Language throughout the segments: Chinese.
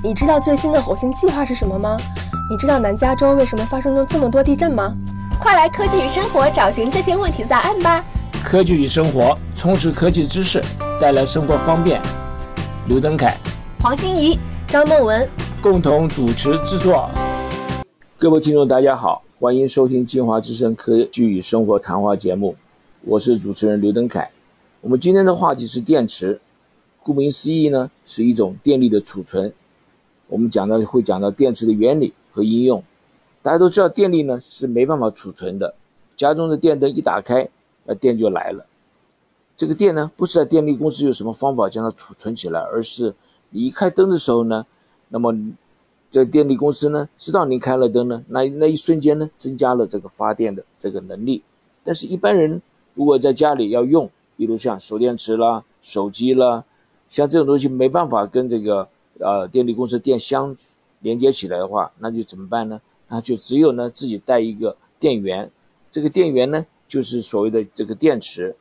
你知道最新的火星计划是什么吗？你知道南加州为什么发生了这么多地震吗？快来科技与生活找寻这些问题的答案吧！科技与生活，充实科技知识，带来生活方便。刘登凯、黄欣怡、张梦文共同主持制作。各位听众，大家好，欢迎收听金华之声科技与生活谈话节目，我是主持人刘登凯。我们今天的话题是电池。顾名思义呢，是一种电力的储存。我们讲到会讲到电池的原理和应用。大家都知道，电力呢是没办法储存的。家中的电灯一打开，那电就来了。这个电呢，不是在电力公司有什么方法将它储存起来，而是你一开灯的时候呢，那么这电力公司呢知道你开了灯呢，那那一瞬间呢增加了这个发电的这个能力。但是，一般人如果在家里要用，比如像手电池啦、手机啦。像这种东西没办法跟这个呃电力公司电箱连接起来的话，那就怎么办呢？那就只有呢自己带一个电源，这个电源呢就是所谓的这个电池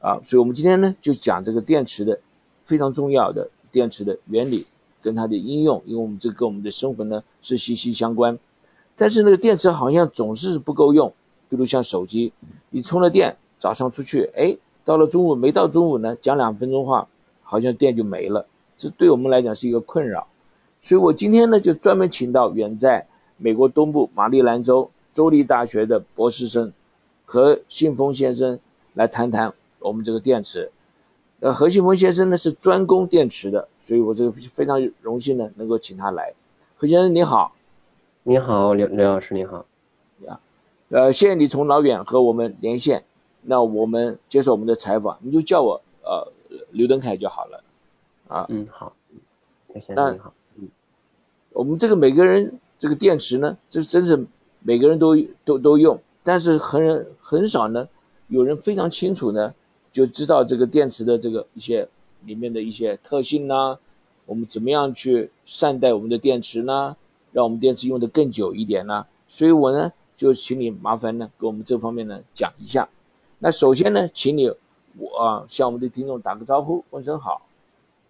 啊。所以我们今天呢就讲这个电池的非常重要的电池的原理跟它的应用，因为我们这跟我们的生活呢是息息相关。但是那个电池好像总是不够用，比如像手机，你充了电，早上出去，哎，到了中午没到中午呢，讲两分钟话。好像电就没了，这对我们来讲是一个困扰，所以我今天呢就专门请到远在美国东部马里兰州州立大学的博士生何信峰先生来谈谈我们这个电池。呃，何信峰先生呢是专攻电池的，所以我这个非常荣幸呢能够请他来。何先生你好，你好刘刘老师你好，呀，呃谢谢你从老远和我们连线，那我们接受我们的采访，你就叫我呃。刘登凯就好了，啊，嗯好，那嗯，我们这个每个人这个电池呢，这真是每个人都都都用，但是很很少呢，有人非常清楚呢，就知道这个电池的这个一些里面的一些特性呢，我们怎么样去善待我们的电池呢，让我们电池用的更久一点呢？所以我呢就请你麻烦呢给我们这方面呢讲一下。那首先呢，请你。我向我们的听众打个招呼，问声好。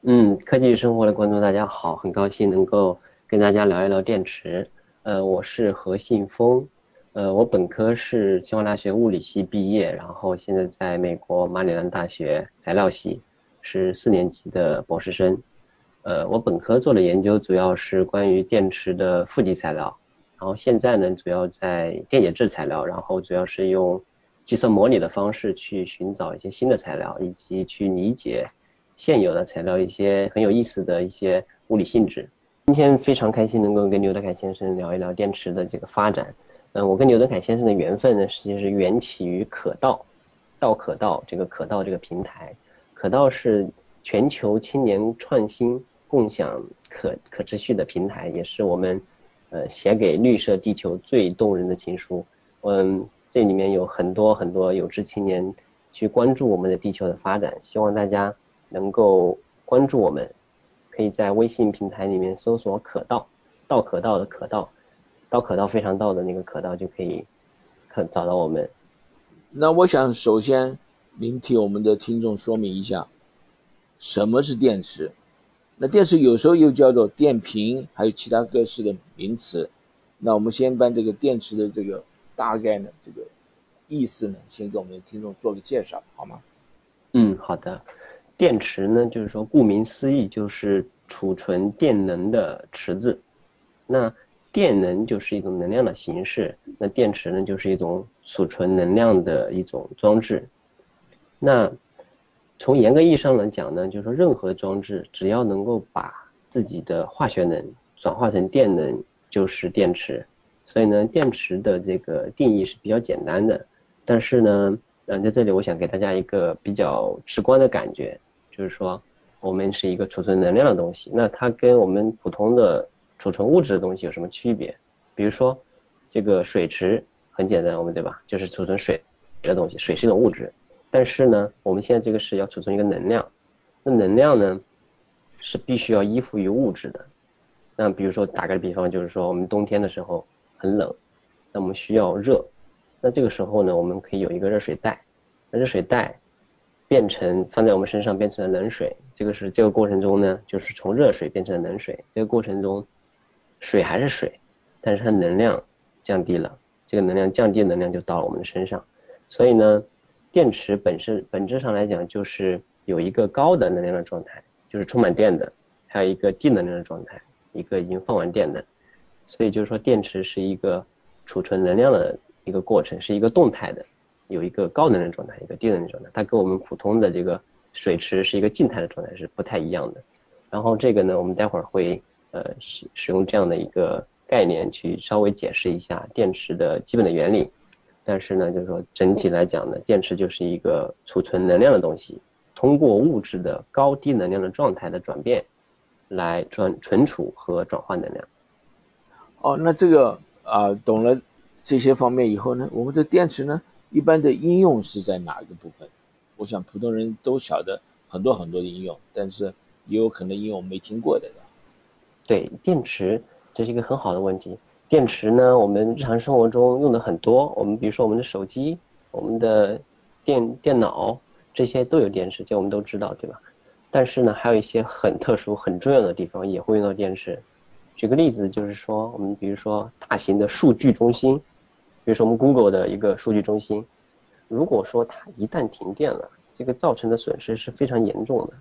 嗯，科技生活的观众大家好，很高兴能够跟大家聊一聊电池。呃，我是何信峰，呃，我本科是清华大学物理系毕业，然后现在在美国马里兰大学材料系是四年级的博士生。呃，我本科做的研究主要是关于电池的负极材料，然后现在呢主要在电解质材料，然后主要是用。计算模拟的方式去寻找一些新的材料，以及去理解现有的材料一些很有意思的一些物理性质。今天非常开心能够跟刘德凯先生聊一聊电池的这个发展。嗯，我跟刘德凯先生的缘分呢，实际是缘起于可道，道可道这个可道这个平台。可道是全球青年创新共享可可持续的平台，也是我们呃写给绿色地球最动人的情书。嗯。这里面有很多很多有志青年去关注我们的地球的发展，希望大家能够关注我们，可以在微信平台里面搜索“可道”，道可道的可道，道可道非常道的那个可道就可以可找到我们。那我想首先您替我们的听众说明一下，什么是电池？那电池有时候又叫做电瓶，还有其他各式的名词。那我们先把这个电池的这个。大概呢，这个意思呢，先给我们的听众做个介绍，好吗？嗯，好的。电池呢，就是说，顾名思义，就是储存电能的池子。那电能就是一种能量的形式，那电池呢，就是一种储存能量的一种装置。那从严格意义上来讲呢，就是说，任何装置只要能够把自己的化学能转化成电能，就是电池。所以呢，电池的这个定义是比较简单的，但是呢，嗯，在这里我想给大家一个比较直观的感觉，就是说，我们是一个储存能量的东西，那它跟我们普通的储存物质的东西有什么区别？比如说，这个水池很简单，我们对吧？就是储存水的东西，水是一种物质，但是呢，我们现在这个是要储存一个能量，那能量呢，是必须要依附于物质的。那比如说打个比方，就是说我们冬天的时候。很冷，那我们需要热，那这个时候呢，我们可以有一个热水袋，那热水袋变成放在我们身上变成了冷水，这个是这个过程中呢，就是从热水变成了冷水，这个过程中水还是水，但是它能量降低了，这个能量降低能量就到了我们的身上，所以呢，电池本身本质上来讲就是有一个高的能量的状态，就是充满电的，还有一个低能量的状态，一个已经放完电的，所以就是说电池是一个储存能量的一个过程，是一个动态的。有一个高能量状态，一个低能量状态，它跟我们普通的这个水池是一个静态的状态是不太一样的。然后这个呢，我们待会儿会呃使使用这样的一个概念去稍微解释一下电池的基本的原理。但是呢，就是说整体来讲呢，电池就是一个储存能量的东西，通过物质的高低能量的状态的转变来转存储和转换能量。哦，那这个啊懂了这些方面以后呢，我们的电池呢？一般的应用是在哪一个部分？我想普通人都晓得很多很多的应用，但是也有可能应用没听过的。对，电池这是一个很好的问题。电池呢，我们日常生活中用的很多，我们比如说我们的手机、我们的电电脑这些都有电池，这我们都知道，对吧？但是呢，还有一些很特殊、很重要的地方也会用到电池。举个例子，就是说我们比如说大型的数据中心。比如说我们 Google 的一个数据中心，如果说它一旦停电了，这个造成的损失是非常严重的。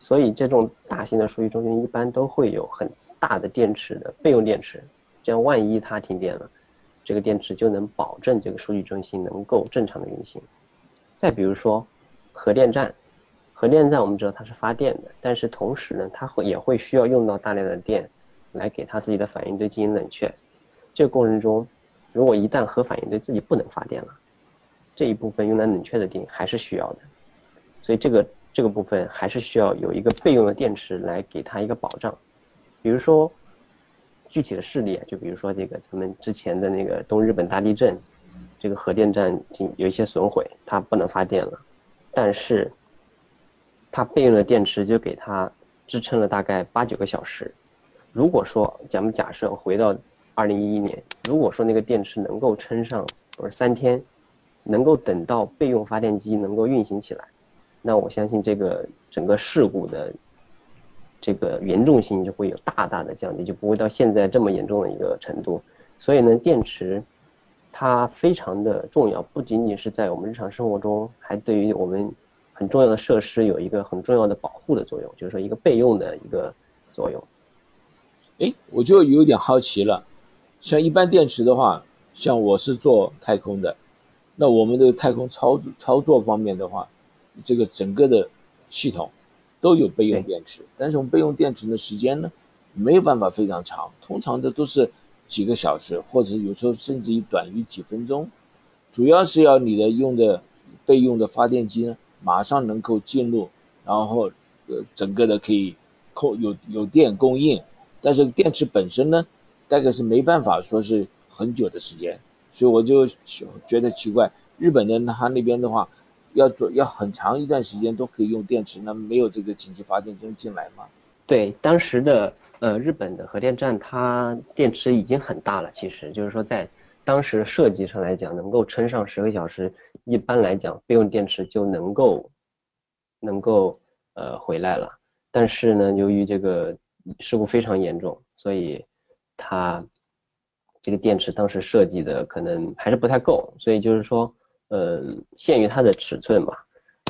所以这种大型的数据中心一般都会有很大的电池的备用电池，这样万一它停电了，这个电池就能保证这个数据中心能够正常的运行。再比如说核电站，核电站我们知道它是发电的，但是同时呢，它会也会需要用到大量的电来给它自己的反应堆进行冷却，这个过程中。如果一旦核反应堆自己不能发电了，这一部分用来冷却的电还是需要的，所以这个这个部分还是需要有一个备用的电池来给它一个保障。比如说具体的事例，就比如说这个咱们之前的那个东日本大地震，这个核电站进有一些损毁，它不能发电了，但是它备用的电池就给它支撑了大概八九个小时。如果说咱们假设回到二零一一年，如果说那个电池能够撑上，或者三天，能够等到备用发电机能够运行起来，那我相信这个整个事故的这个严重性就会有大大的降低，就不会到现在这么严重的一个程度。所以呢，电池它非常的重要，不仅仅是在我们日常生活中，还对于我们很重要的设施有一个很重要的保护的作用，就是说一个备用的一个作用。哎，我就有点好奇了。像一般电池的话，像我是做太空的，那我们的太空操作操作方面的话，这个整个的系统都有备用电池，但是我们备用电池的时间呢，没有办法非常长，通常的都是几个小时，或者有时候甚至于短于几分钟，主要是要你的用的备用的发电机呢，马上能够进入，然后呃整个的可以供有有电供应，但是电池本身呢。大概是没办法说是很久的时间，所以我就觉得奇怪，日本的他那边的话，要做要很长一段时间都可以用电池，那没有这个紧急发电机进来吗？对，当时的呃日本的核电站，它电池已经很大了，其实就是说在当时设计上来讲，能够撑上十个小时，一般来讲备用电池就能够能够呃回来了。但是呢，由于这个事故非常严重，所以它这个电池当时设计的可能还是不太够，所以就是说，呃，限于它的尺寸嘛，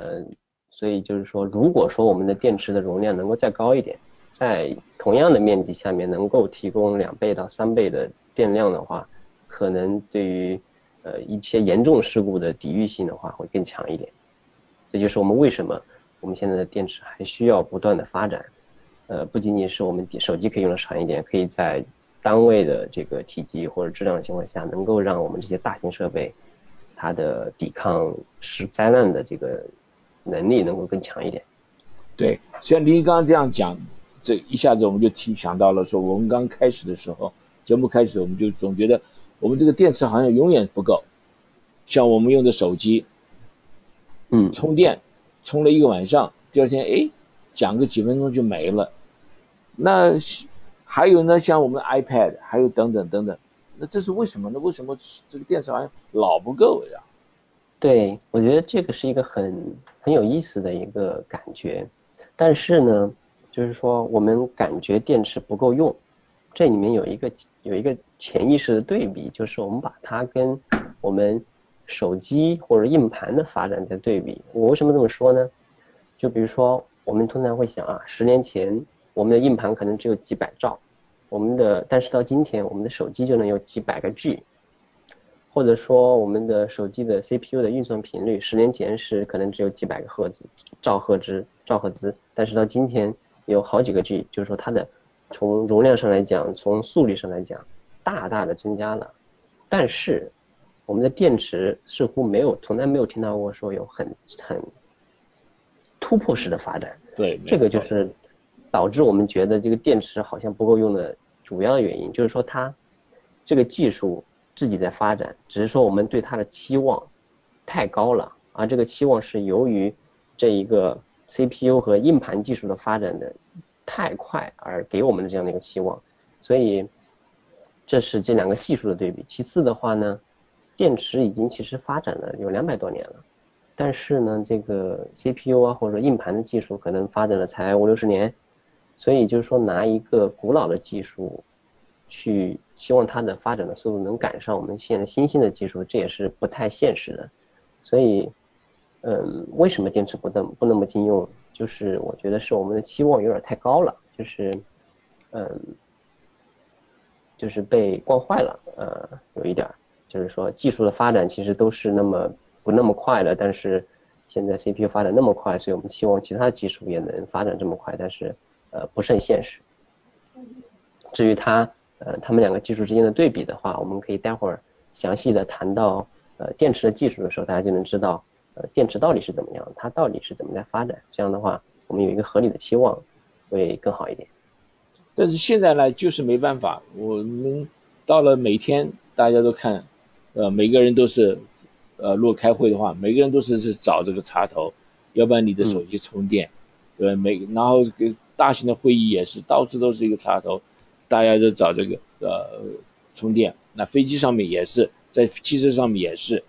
嗯，所以就是说，如果说我们的电池的容量能够再高一点，在同样的面积下面能够提供两倍到三倍的电量的话，可能对于呃一些严重事故的抵御性的话会更强一点。这就是我们为什么我们现在的电池还需要不断的发展，呃，不仅仅是我们手机可以用的长一点，可以在单位的这个体积或者质量的情况下，能够让我们这些大型设备，它的抵抗是灾难的这个能力能够更强一点。对，像您刚刚这样讲，这一下子我们就提想到了，说我们刚开始的时候，节目开始我们就总觉得我们这个电池好像永远不够，像我们用的手机，嗯，充电充了一个晚上，第二天哎讲个几分钟就没了，那。还有呢，像我们 iPad，还有等等等等，那这是为什么呢？为什么这个电池好像老不够呀？对，我觉得这个是一个很很有意思的一个感觉，但是呢，就是说我们感觉电池不够用，这里面有一个有一个潜意识的对比，就是我们把它跟我们手机或者硬盘的发展在对比。我为什么这么说呢？就比如说我们通常会想啊，十年前我们的硬盘可能只有几百兆，我们的但是到今天我们的手机就能有几百个 G。或者说我们的手机的 CPU 的运算频率，十年前是可能只有几百个赫兹兆赫兹兆赫兹，但是到今天有好几个 G，就是说它的从容量上来讲，从速率上来讲，大大的增加了。但是我们的电池似乎没有，从来没有听到过说有很很突破式的发展。对，这个就是导致我们觉得这个电池好像不够用的主要原因，就是说它这个技术。自己在发展，只是说我们对它的期望太高了，而这个期望是由于这一个 CPU 和硬盘技术的发展的太快而给我们的这样的一个期望，所以这是这两个技术的对比。其次的话呢，电池已经其实发展了有两百多年了，但是呢，这个 CPU 啊或者说硬盘的技术可能发展了才五六十年，所以就是说拿一个古老的技术。去希望它的发展的速度能赶上我们现在新兴的技术，这也是不太现实的。所以，嗯，为什么电池不那么不那么经用？就是我觉得是我们的期望有点太高了，就是，嗯，就是被惯坏了。呃，有一点，就是说技术的发展其实都是那么不那么快的，但是现在 CPU 发展那么快，所以我们期望其他技术也能发展这么快，但是呃不甚现实。至于它。呃，他们两个技术之间的对比的话，我们可以待会儿详细的谈到呃电池的技术的时候，大家就能知道呃电池到底是怎么样，它到底是怎么在发展。这样的话，我们有一个合理的期望会更好一点。但是现在呢，就是没办法，我们到了每天大家都看，呃，每个人都是呃，如果开会的话，每个人都是是找这个插头，要不然你的手机充电，对，每然后给大型的会议也是到处都是一个插头。大家都找这个呃充电，那飞机上面也是，在汽车上面也是，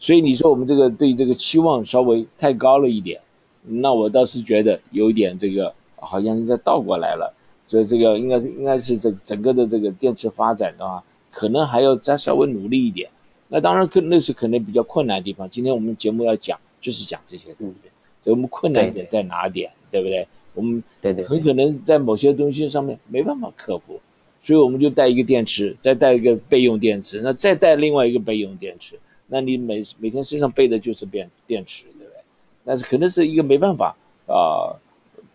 所以你说我们这个对这个期望稍微太高了一点，那我倒是觉得有点这个好像应该倒过来了，这这个应该应该是这整个的这个电池发展的话，可能还要再稍微努力一点。那当然可那是可能比较困难的地方。今天我们节目要讲就是讲这些东西，所以我们困难点在哪点，对不对？我们对对，很可能在某些东西上面没办法克服，所以我们就带一个电池，再带一个备用电池，那再带另外一个备用电池，那你每每天身上背的就是电电池，对不对？但是可能是一个没办法啊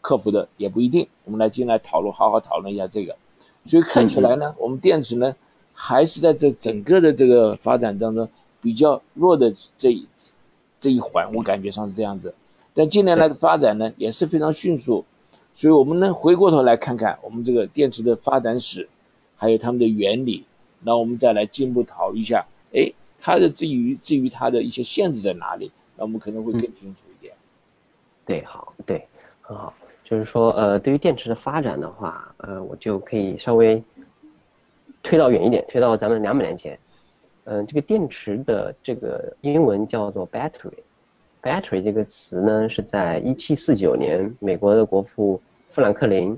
克服的，也不一定。我们来进来讨论，好好讨论一下这个。所以看起来呢，我们电池呢还是在这整个的这个发展当中比较弱的这一这一环，我感觉上是这样子。但近年来的发展呢也是非常迅速，所以我们呢回过头来看看我们这个电池的发展史，还有它们的原理，那我们再来进一步讨论一下，哎，它的至于至于它的一些限制在哪里，那我们可能会更清楚一点。对，好，对，很好，就是说，呃，对于电池的发展的话，呃，我就可以稍微推到远一点，推到咱们两百年前，嗯，这个电池的这个英文叫做 battery。Battery 这个词呢，是在一七四九年美国的国父富兰克林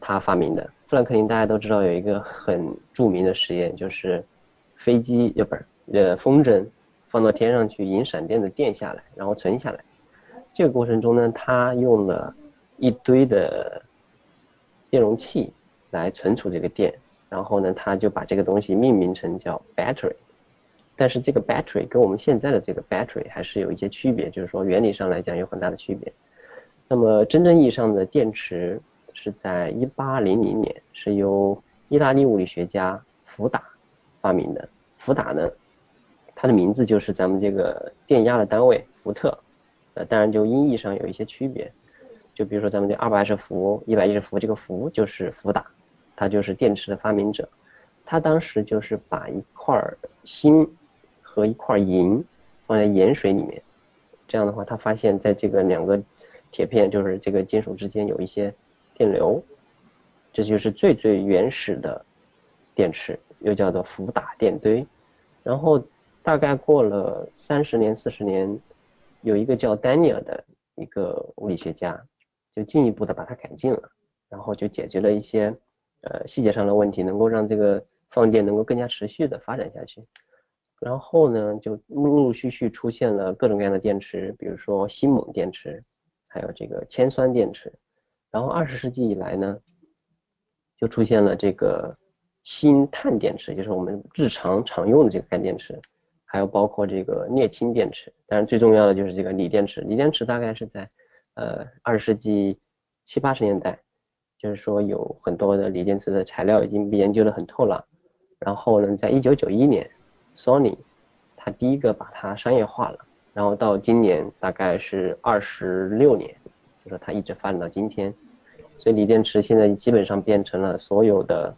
他发明的。富兰克林大家都知道有一个很著名的实验，就是飞机要不是呃风筝放到天上去引闪电的电下来，然后存下来。这个过程中呢，他用了一堆的电容器来存储这个电，然后呢，他就把这个东西命名成叫 battery。但是这个 battery 跟我们现在的这个 battery 还是有一些区别，就是说原理上来讲有很大的区别。那么真正意义上的电池是在1800年是由意大利物理学家福达发明的。福达呢，它的名字就是咱们这个电压的单位伏特，呃，当然就音译上有一些区别。就比如说咱们这220伏、110伏，这个伏就是福达，他就是电池的发明者。他当时就是把一块锌。和一块银放在盐水里面，这样的话，他发现在这个两个铁片，就是这个金属之间有一些电流，这就是最最原始的电池，又叫做伏打电堆。然后大概过了三十年、四十年，有一个叫丹尼尔的一个物理学家，就进一步的把它改进了，然后就解决了一些呃细节上的问题，能够让这个放电能够更加持续的发展下去。然后呢，就陆陆续续出现了各种各样的电池，比如说锌锰电池，还有这个铅酸电池。然后二十世纪以来呢，就出现了这个锌碳电池，就是我们日常常用的这个干电池，还有包括这个镍氢电池。当然最重要的就是这个锂电池，锂电池大概是在呃二十世纪七八十年代，就是说有很多的锂电池的材料已经被研究的很透了。然后呢，在一九九一年，Sony 它第一个把它商业化了，然后到今年大概是二十六年，就说它一直发展到今天。所以锂电池现在基本上变成了所有的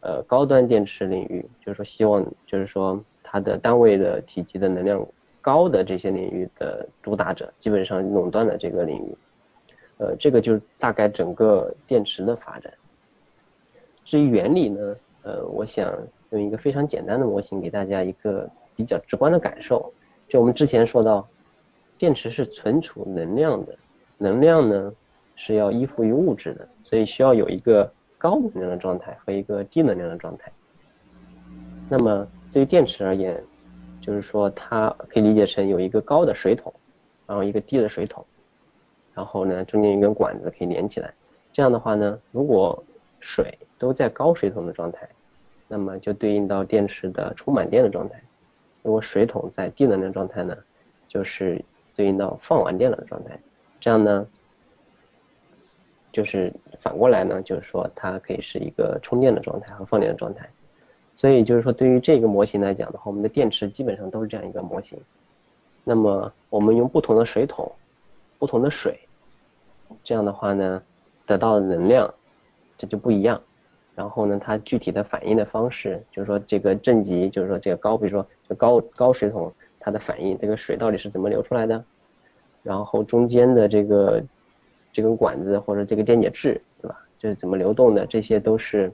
呃高端电池领域，就是说希望就是说它的单位的体积的能量高的这些领域的主打者，基本上垄断了这个领域。呃，这个就是大概整个电池的发展。至于原理呢，呃，我想用一个非常简单的模型给大家一个比较直观的感受。就我们之前说到，电池是存储能量的，能量呢。是要依附于物质的，所以需要有一个高能量的状态和一个低能量的状态。那么对于电池而言，就是说它可以理解成有一个高的水桶，然后一个低的水桶，然后呢中间一根管子可以连起来。这样的话呢，如果水都在高水桶的状态，那么就对应到电池的充满电的状态；如果水桶在低能量状态呢，就是对应到放完电了的状态。这样呢。就是反过来呢，就是说它可以是一个充电的状态和放电的状态，所以就是说对于这个模型来讲的话，我们的电池基本上都是这样一个模型。那么我们用不同的水桶、不同的水，这样的话呢，得到的能量这就不一样。然后呢，它具体的反应的方式，就是说这个正极，就是说这个高，比如说高高水桶它的反应，这个水到底是怎么流出来的？然后中间的这个。这根管子或者这个电解质，对吧？就是怎么流动的，这些都是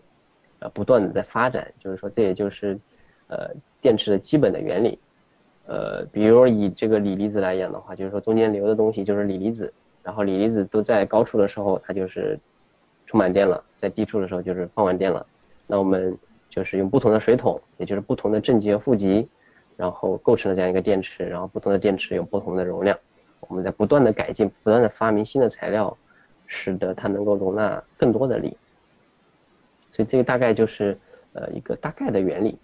呃不断的在发展。就是说，这也就是呃电池的基本的原理。呃，比如以这个锂离子来讲的话，就是说中间流的东西就是锂离子，然后锂离子都在高处的时候，它就是充满电了；在低处的时候就是放完电了。那我们就是用不同的水桶，也就是不同的正极和负极，然后构成了这样一个电池，然后不同的电池有不同的容量。我们在不断的改进，不断的发明新的材料，使得它能够容纳更多的锂。所以这个大概就是呃一个大概的原理。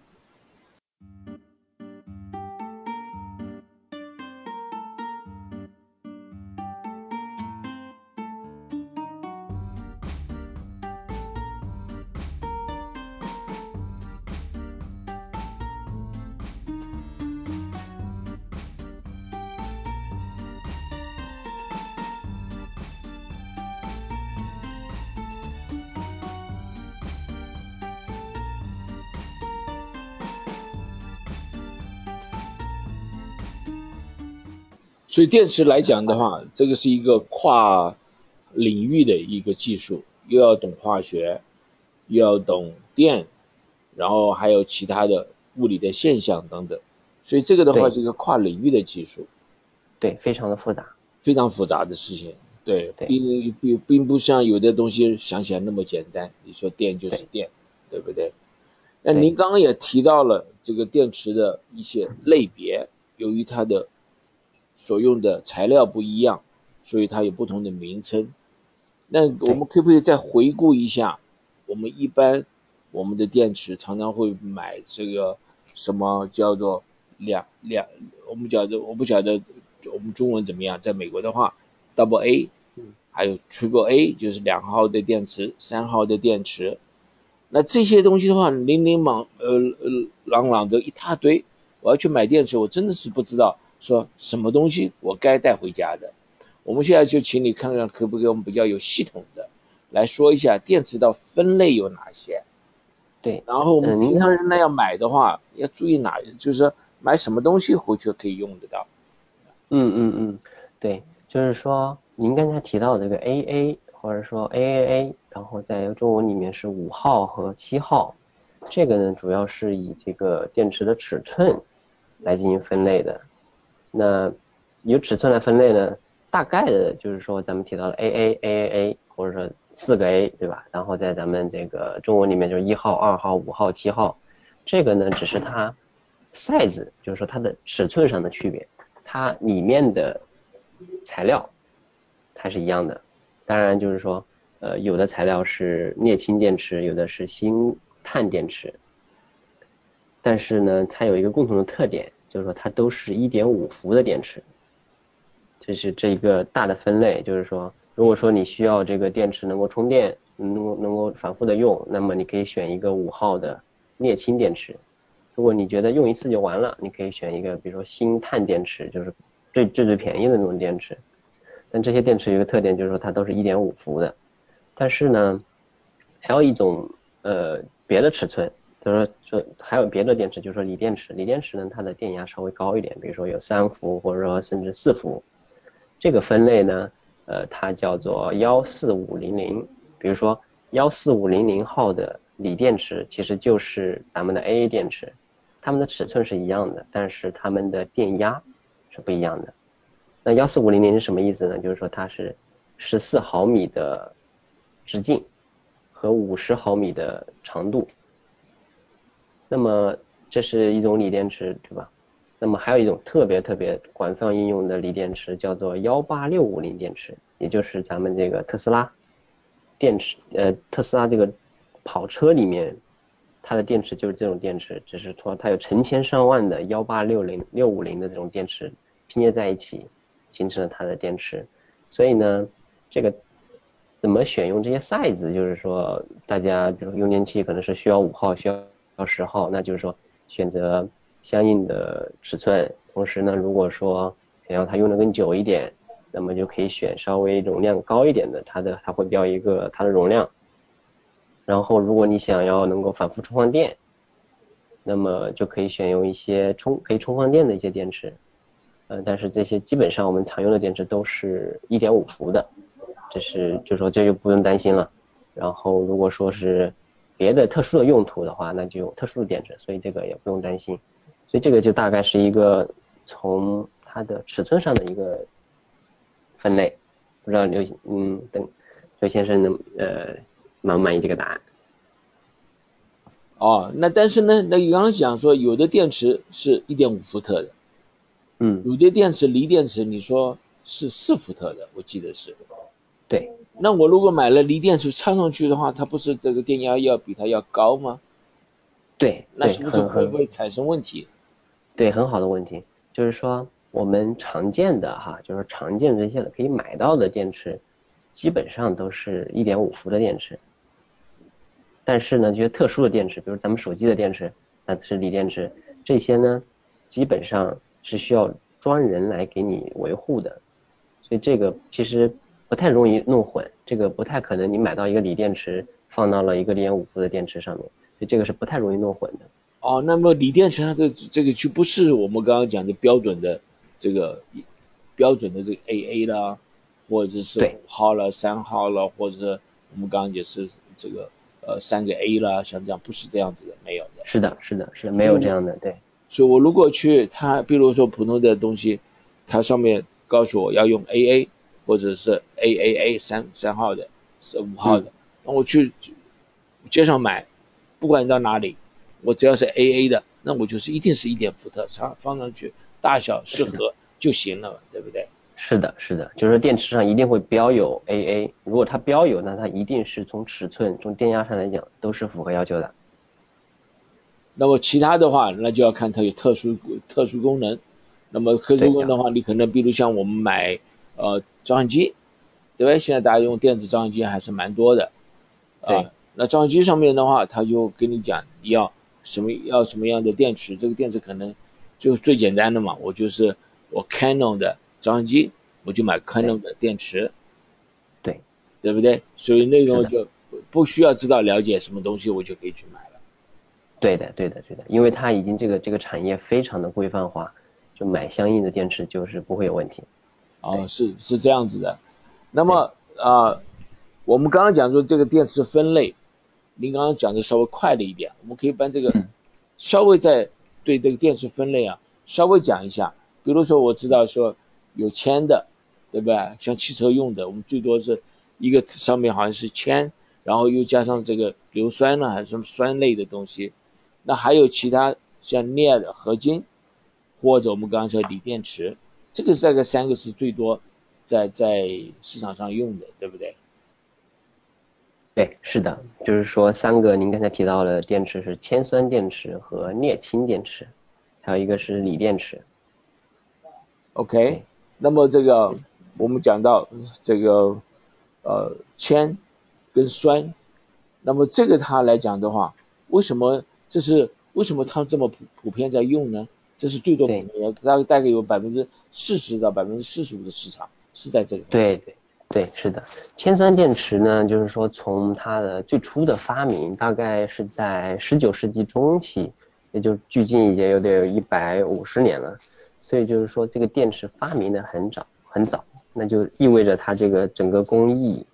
所以电池来讲的话，这个是一个跨领域的一个技术，又要懂化学，又要懂电，然后还有其他的物理的现象等等。所以这个的话是一个跨领域的技术。对，非常的复杂，非常复杂的事情。对，并并并不像有的东西想起来那么简单。你说电就是电，对不对？那您刚刚也提到了这个电池的一些类别，由于它的。所用的材料不一样，所以它有不同的名称。那我们可不可以再回顾一下？我们一般我们的电池常常会买这个什么叫做两两，我们叫做我不晓得我们中文怎么样。在美国的话，Double A，还有 Triple A，就是两号的电池、三号的电池。那这些东西的话，琳琳莽呃呃朗朗的一大堆，我要去买电池，我真的是不知道。说什么东西我该带回家的？我们现在就请你看看，可不可以我们比较有系统的来说一下电池的分类有哪些？对，然后我们平常人呢要买的话，要注意哪？就是买什么东西回去可以用得到？嗯嗯嗯，对，就是说您刚才提到这个 AA 或者说 AAA，然后在中文里面是五号和七号，这个呢主要是以这个电池的尺寸。来进行分类的。那由尺寸来分类呢，大概的就是说咱们提到了 AA、AAA 或者说四个 A 对吧？然后在咱们这个中文里面就是一号、二号、五号、七号，这个呢只是它 size，就是说它的尺寸上的区别，它里面的材料还是一样的。当然就是说，呃，有的材料是镍氢电池，有的是锌碳电池，但是呢，它有一个共同的特点，就是说它都是一点五伏的电池。这是这一个大的分类，就是说，如果说你需要这个电池能够充电，能够能够反复的用，那么你可以选一个五号的镍氢电池。如果你觉得用一次就完了，你可以选一个，比如说锌碳电池，就是最最最便宜的那种电池。但这些电池有一个特点，就是说它都是一点五伏的。但是呢，还有一种呃别的尺寸，就是说说还有别的电池，就是说锂电池。锂电池呢，它的电压稍微高一点，比如说有三伏或者说甚至四伏。这个分类呢，呃，它叫做幺四五零零。比如说幺四五零零号的锂电池，其实就是咱们的 AA 电池。它们的尺寸是一样的，但是它们的电压是不一样的。那幺四五零零是什么意思呢？就是说它是十四毫米的直径和五十毫米的长度。那么这是一种锂电池，对吧？那么还有一种特别特别广泛应用的锂电池，叫做幺八六五零电池，也就是咱们这个特斯拉电池，呃，特斯拉这个跑车里面。它的电池就是这种电池，只是说它有成千上万的幺八六零六五零的这种电池拼接在一起，形成了它的电池。所以呢，这个怎么选用这些 size，就是说大家比如用电器可能是需要五号，需要到十号，那就是说选择相应的尺寸。同时呢，如果说想要它用的更久一点，那么就可以选稍微容量高一点的，它的它会标一个它的容量。然后，如果你想要能够反复充放电，那么就可以选用一些充可以充放电的一些电池，呃，但是这些基本上我们常用的电池都是一点五伏的，这是就说这就不用担心了。然后如果说是别的特殊的用途的话，那就用特殊的电池，所以这个也不用担心。所以这个就大概是一个从它的尺寸上的一个分类，不知道刘嗯等刘先生能呃。满不满意这个答案？哦，那但是呢，那你刚刚讲说有的电池是一点五伏特的，嗯，有的电池锂电池你说是四伏特的，我记得是。对。那我如果买了锂电池插上去的话，它不是这个电压要比它要高吗？对。那是不是会不会产生问题？对，很好的问题，就是说我们常见的哈，就是常见这些可以买到的电池，基本上都是一点五伏的电池。但是呢，这些特殊的电池，比如咱们手机的电池，那是锂电池，这些呢，基本上是需要专人来给你维护的，所以这个其实不太容易弄混，这个不太可能你买到一个锂电池放到了一个零点五伏的电池上面，所以这个是不太容易弄混的。哦，那么锂电池它的这个就不是我们刚刚讲的标准的这个标准的这个 AA 啦，或者是五号了、三号了，或者我们刚刚也是这个。呃，三个 A 啦，像这样不是这样子的，没有的。是的，是的，是没有这样的，对。所以我如果去它，比如说普通的东西，它上面告诉我要用 AA 或者是 AAA 三三号的，是五号的，那我去街上买，不管到哪里，我只要是 AA 的，那我就是一定是一点伏特，插放上去大小适合就行了嘛，对不对？是的，是的，就是电池上一定会标有 AA，如果它标有，那它一定是从尺寸、从电压上来讲都是符合要求的。那么其他的话，那就要看它有特殊特殊功能。那么特殊功能的话，你可能比如像我们买呃照相机，对吧？现在大家用电子照相机还是蛮多的。对。那照相机上面的话，他就跟你讲你要什么要什么样的电池，这个电池可能就最简单的嘛，我就是我 Canon 的。照相机，我就买 Canon 的电池，对，对不对？所以那种就不需要知道了解什么东西，我就可以去买了。对的，对的，对的，因为它已经这个这个产业非常的规范化，就买相应的电池就是不会有问题。哦，是是这样子的。那么啊，我们刚刚讲说这个电池分类，您刚刚讲的稍微快了一点，我们可以把这个稍微再对这个电池分类啊。稍微讲一下。比如说我知道说有铅的，对不对？像汽车用的，我们最多是一个上面好像是铅，然后又加上这个硫酸呢，还是什么酸类的东西。那还有其他像镍的合金，或者我们刚才说锂电池，这个大概三个是最多在在市场上用的，对不对？对，是的，就是说三个您刚才提到的电池是铅酸电池和镍氢电池，还有一个是锂电池。OK，那么这个我们讲到这个呃铅跟酸，那么这个它来讲的话，为什么这是为什么它这么普普遍在用呢？这是最多普遍，大概大概有百分之四十到百分之四十五的市场是在这个。对对。对，是的，铅酸电池呢，就是说从它的最初的发明，大概是在十九世纪中期，也就距今已经有得有一百五十年了，所以就是说这个电池发明的很早很早，那就意味着它这个整个工艺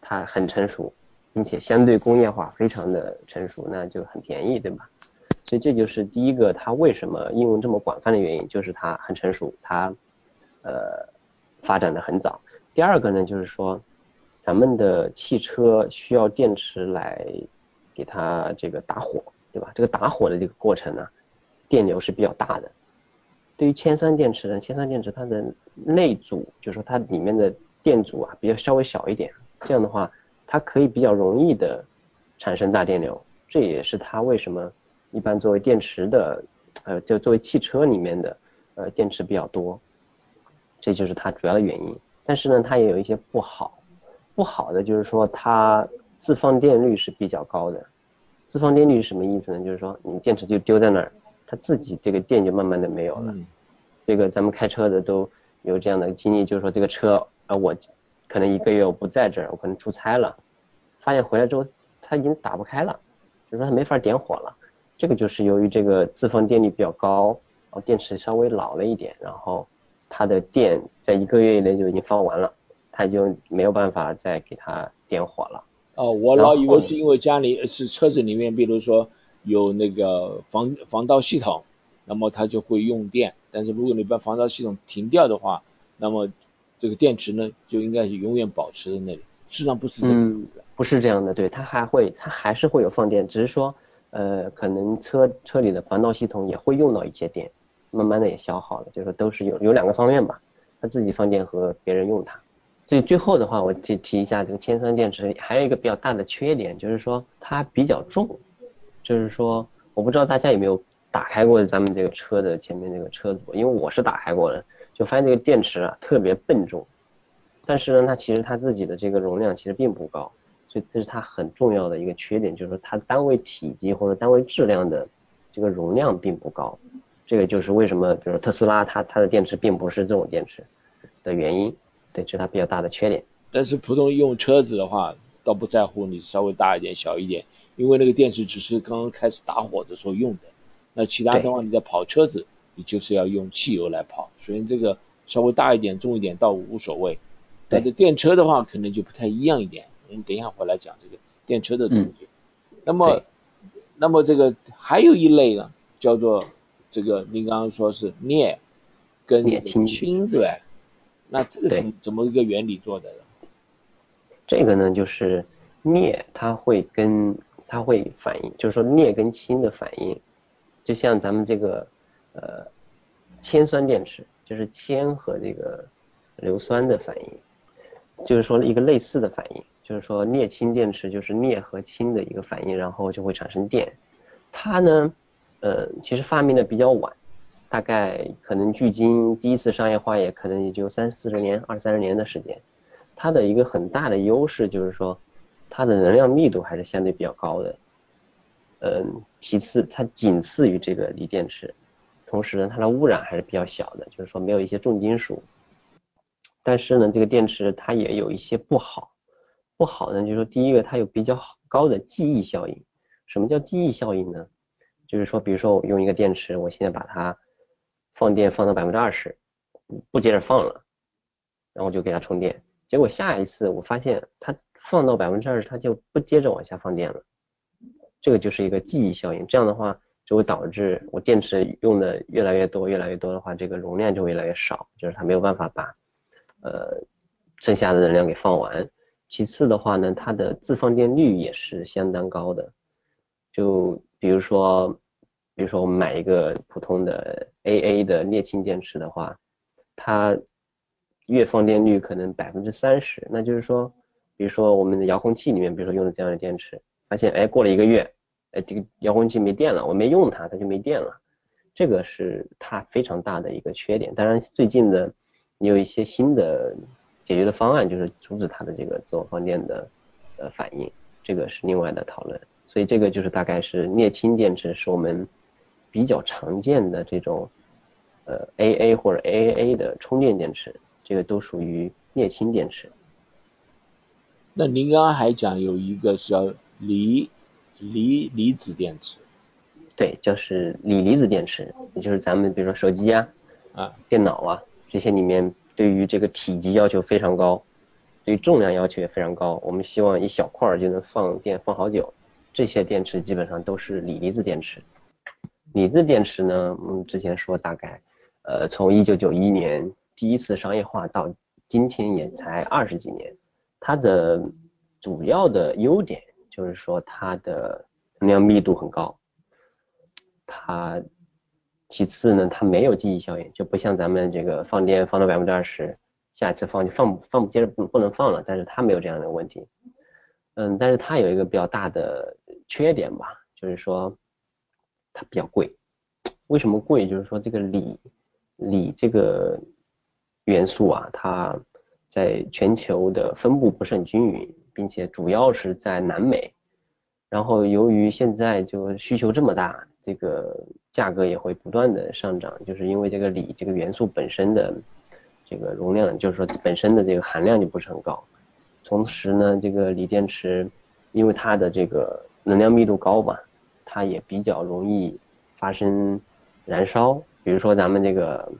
它很成熟，并且相对工业化非常的成熟，那就很便宜，对吧？所以这就是第一个它为什么应用这么广泛的原因，就是它很成熟，它呃发展的很早。第二个呢，就是说，咱们的汽车需要电池来给它这个打火，对吧？这个打火的这个过程呢，电流是比较大的。对于铅酸电池呢，铅酸电池它的内阻，就是说它里面的电阻啊，比较稍微小一点，这样的话，它可以比较容易的产生大电流。这也是它为什么一般作为电池的，呃，就作为汽车里面的呃电池比较多，这就是它主要的原因。但是呢，它也有一些不好，不好的就是说它自放电率是比较高的。自放电率是什么意思呢？就是说你电池就丢在那儿，它自己这个电就慢慢的没有了。这个咱们开车的都有这样的经历，就是说这个车啊，我可能一个月我不在这儿，我可能出差了，发现回来之后它已经打不开了，就是说它没法点火了。这个就是由于这个自放电力比较高，然后电池稍微老了一点，然后。它的电在一个月以内就已经放完了，它就没有办法再给它点火了。哦，我老以为是因为家里是车子里面，比如说有那个防防盗系统，那么它就会用电。但是如果你把防盗系统停掉的话，那么这个电池呢就应该是永远保持在那里。事实上不是这样子的，不是这样的，对，它还会它还是会有放电，只是说呃可能车车里的防盗系统也会用到一些电。慢慢的也消耗了，就是说都是有有两个方面吧，他自己放电和别人用它。所以最后的话，我提提一下这个铅酸电池，还有一个比较大的缺点，就是说它比较重。就是说，我不知道大家有没有打开过咱们这个车的前面这个车组，因为我是打开过的，就发现这个电池啊特别笨重。但是呢，它其实它自己的这个容量其实并不高，所以这是它很重要的一个缺点，就是说它单位体积或者单位质量的这个容量并不高。这个就是为什么，比如特斯拉，它它的电池并不是这种电池的原因，对，这是它比较大的缺点。但是普通用车子的话，倒不在乎你稍微大一点、小一点，因为那个电池只是刚刚开始打火的时候用的。那其他的话，你在跑车子，你就是要用汽油来跑，所以这个稍微大一点、重一点倒无所谓。但是电车的话，可能就不太一样一点。等一下回来讲这个电车的东西。那么，那么这个还有一类呢，叫做。这个您刚刚说是镍跟氢是吧？那这个是怎么一个原理做的呢？这个呢，就是镍它会跟它会反应，就是说镍跟氢的反应，就像咱们这个呃铅酸电池，就是铅和这个硫酸的反应，就是说一个类似的反应，就是说镍氢电池就是镍和氢的一个反应，然后就会产生电。它呢？呃，其实发明的比较晚，大概可能距今第一次商业化也可能也就三四十年、二三十年的时间。它的一个很大的优势就是说，它的能量密度还是相对比较高的。嗯，其次它仅次于这个锂电池，同时呢它的污染还是比较小的，就是说没有一些重金属。但是呢，这个电池它也有一些不好，不好呢就是说第一个它有比较高的记忆效应。什么叫记忆效应呢？就是说，比如说我用一个电池，我现在把它放电放到百分之二十，不接着放了，然后我就给它充电。结果下一次我发现它放到百分之二十，它就不接着往下放电了。这个就是一个记忆效应。这样的话，就会导致我电池用的越来越多，越来越多的话，这个容量就越来越少，就是它没有办法把呃剩下的能量给放完。其次的话呢，它的自放电率也是相当高的。就比如说，比如说我们买一个普通的 AA 的镍氢电池的话，它月放电率可能百分之三十，那就是说，比如说我们的遥控器里面，比如说用的这样的电池，发现哎过了一个月。哎，这个遥控器没电了，我没用它，它就没电了。这个是它非常大的一个缺点。当然，最近的也有一些新的解决的方案，就是阻止它的这个自我放电的呃反应。这个是另外的讨论。所以这个就是大概是镍氢电池是我们比较常见的这种呃 AA 或者 AAA 的充电电池，这个都属于镍氢电池。那您刚刚还讲有一个叫锂。锂离子电池，对，就是锂离子电池，也就是咱们比如说手机啊、啊电脑啊这些里面，对于这个体积要求非常高，对重量要求也非常高。我们希望一小块就能放电放好久，这些电池基本上都是锂离子电池。锂子电池呢，嗯，之前说大概，呃，从一九九一年第一次商业化到今天也才二十几年，它的主要的优点。就是说它的能量密度很高，它其次呢，它没有记忆效应，就不像咱们这个放电放到百分之二十，下一次放就放放不接着不不能放了，但是它没有这样的问题。嗯，但是它有一个比较大的缺点吧，就是说它比较贵。为什么贵？就是说这个锂锂这个元素啊，它在全球的分布不是很均匀。并且主要是在南美，然后由于现在就需求这么大，这个价格也会不断的上涨，就是因为这个锂这个元素本身的这个容量，就是说本身的这个含量就不是很高。同时呢，这个锂电池因为它的这个能量密度高吧，它也比较容易发生燃烧。比如说咱们这个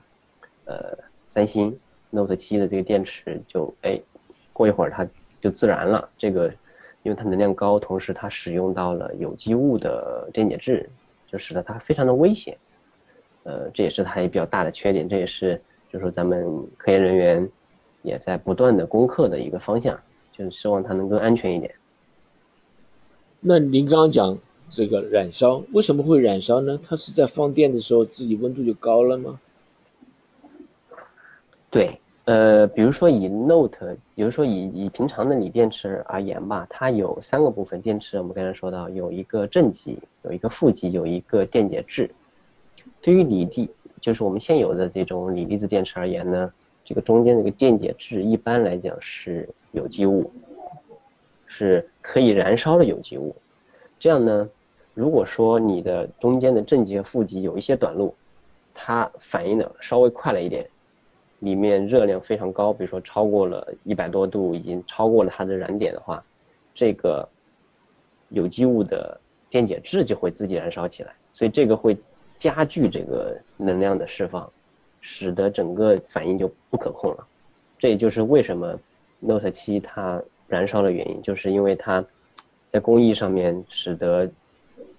呃三星 Note 七的这个电池就哎过一会儿它。就自燃了，这个因为它能量高，同时它使用到了有机物的电解质，就使得它非常的危险。呃，这也是它也比较大的缺点，这也是就是说咱们科研人员也在不断的攻克的一个方向，就是希望它能更安全一点。那您刚刚讲这个燃烧，为什么会燃烧呢？它是在放电的时候自己温度就高了吗？对。呃，比如说以 Note，比如说以以平常的锂电池而言吧，它有三个部分。电池我们刚才说到，有一个正极，有一个负极，有一个电解质。对于锂电，就是我们现有的这种锂离子电池而言呢，这个中间这个电解质一般来讲是有机物，是可以燃烧的有机物。这样呢，如果说你的中间的正极和负极有一些短路，它反应的稍微快了一点。里面热量非常高，比如说超过了一百多度，已经超过了它的燃点的话，这个有机物的电解质就会自己燃烧起来，所以这个会加剧这个能量的释放，使得整个反应就不可控了。这也就是为什么 Note 7它燃烧的原因，就是因为它在工艺上面使得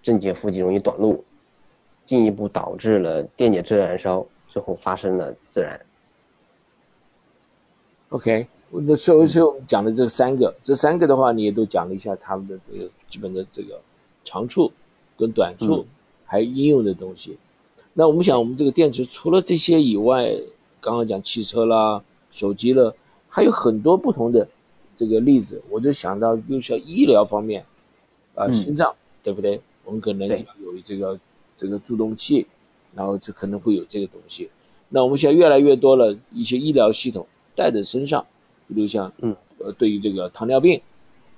正极负极容易短路，进一步导致了电解质燃烧，最后发生了自燃。OK，那所以所以我们讲的这三个，这三个的话，你也都讲了一下他们的这个基本的这个长处跟短处，还有应用的东西。那我们想，我们这个电池除了这些以外，刚刚讲汽车啦、手机了，还有很多不同的这个例子。我就想到，比如说医疗方面，啊，心脏，对不对？我们可能有这个这个助动器，然后这可能会有这个东西。那我们现在越来越多了一些医疗系统。带在身上，比如像，嗯，呃，对于这个糖尿病，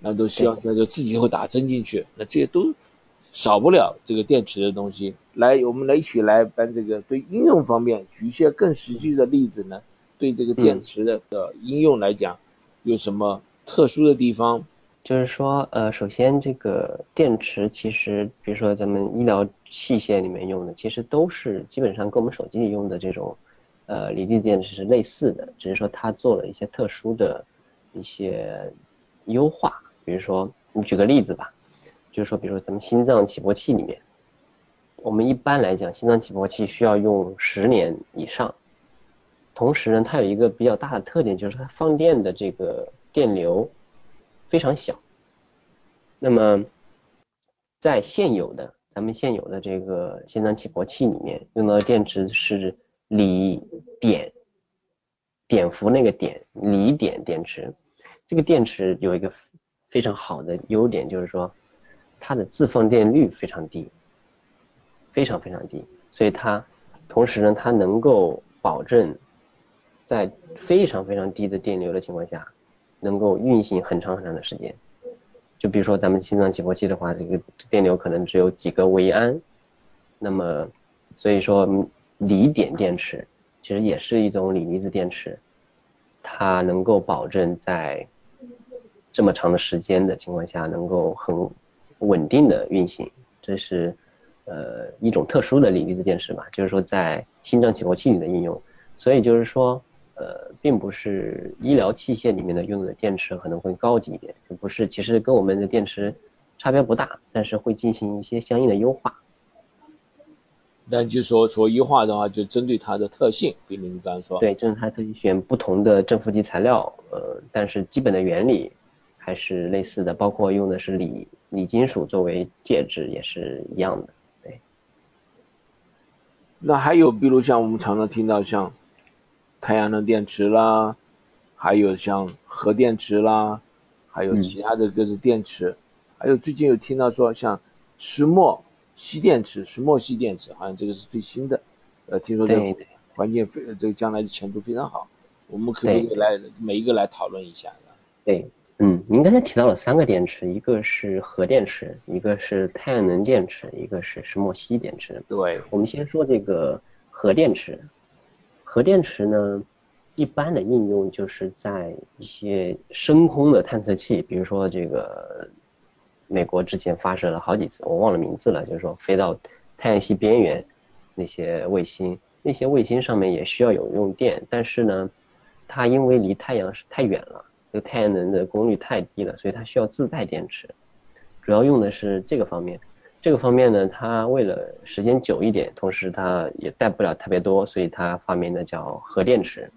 那都需要那就自己会打针进去，那这些都少不了这个电池的东西。来，我们来一起来把这个对应用方面举一些更实际的例子呢？对这个电池的的应用来讲，有什么特殊的地方？就是说，呃，首先这个电池其实，比如说咱们医疗器械里面用的，其实都是基本上跟我们手机里用的这种。呃，锂电池是类似的，只是说它做了一些特殊的一些优化。比如说，你举个例子吧，就是说，比如说咱们心脏起搏器里面，我们一般来讲，心脏起搏器需要用十年以上。同时呢，它有一个比较大的特点，就是它放电的这个电流非常小。那么，在现有的咱们现有的这个心脏起搏器里面用到的电池是锂碘，碘伏那个碘，锂碘电池。这个电池有一个非常好的优点，就是说它的自放电率非常低，非常非常低。所以它同时呢，它能够保证。在非常非常低的电流的情况下，能够运行很长很长的时间。就比如说咱们心脏起搏器的话，这个电流可能只有几个微安。那么，所以说锂碘电池其实也是一种锂离子电池，它能够保证在这么长的时间的情况下，能够很稳定的运行。这是呃一种特殊的锂离子电池吧，就是说在心脏起搏器里的应用。所以就是说。呃，并不是医疗器械里面的用的电池可能会高级一点，不是，其实跟我们的电池差别不大，但是会进行一些相应的优化。那就说说优化的话，就针对它的特性，比如你刚刚说。对，就是它特性选不同的正负极材料，呃，但是基本的原理还是类似的，包括用的是锂锂金属作为介质也是一样的。对。那还有比如像我们常常听到像。太阳能电池啦，还有像核电池啦，还有其他的各种电池，还有最近有听到说像石墨烯电池，石墨烯电池好像这个是最新的，呃，听说这个环境非这个将来的前途非常好，我们可以来每一个来讨论一下。对，嗯，您刚才提到了三个电池，一个是核电池，一个是太阳能电池，一个是石墨烯电池。对，我们先说这个核电池。核电池呢，一般的应用就是在一些深空的探测器，比如说这个美国之前发射了好几次，我忘了名字了，就是说飞到太阳系边缘那些卫星，那些卫星上面也需要有用电，但是呢，它因为离太阳是太远了，这个太阳能的功率太低了，所以它需要自带电池，主要用的是这个方面。这个方面呢，它为了时间久一点，同时它也带不了特别多，所以它发明的叫核电池。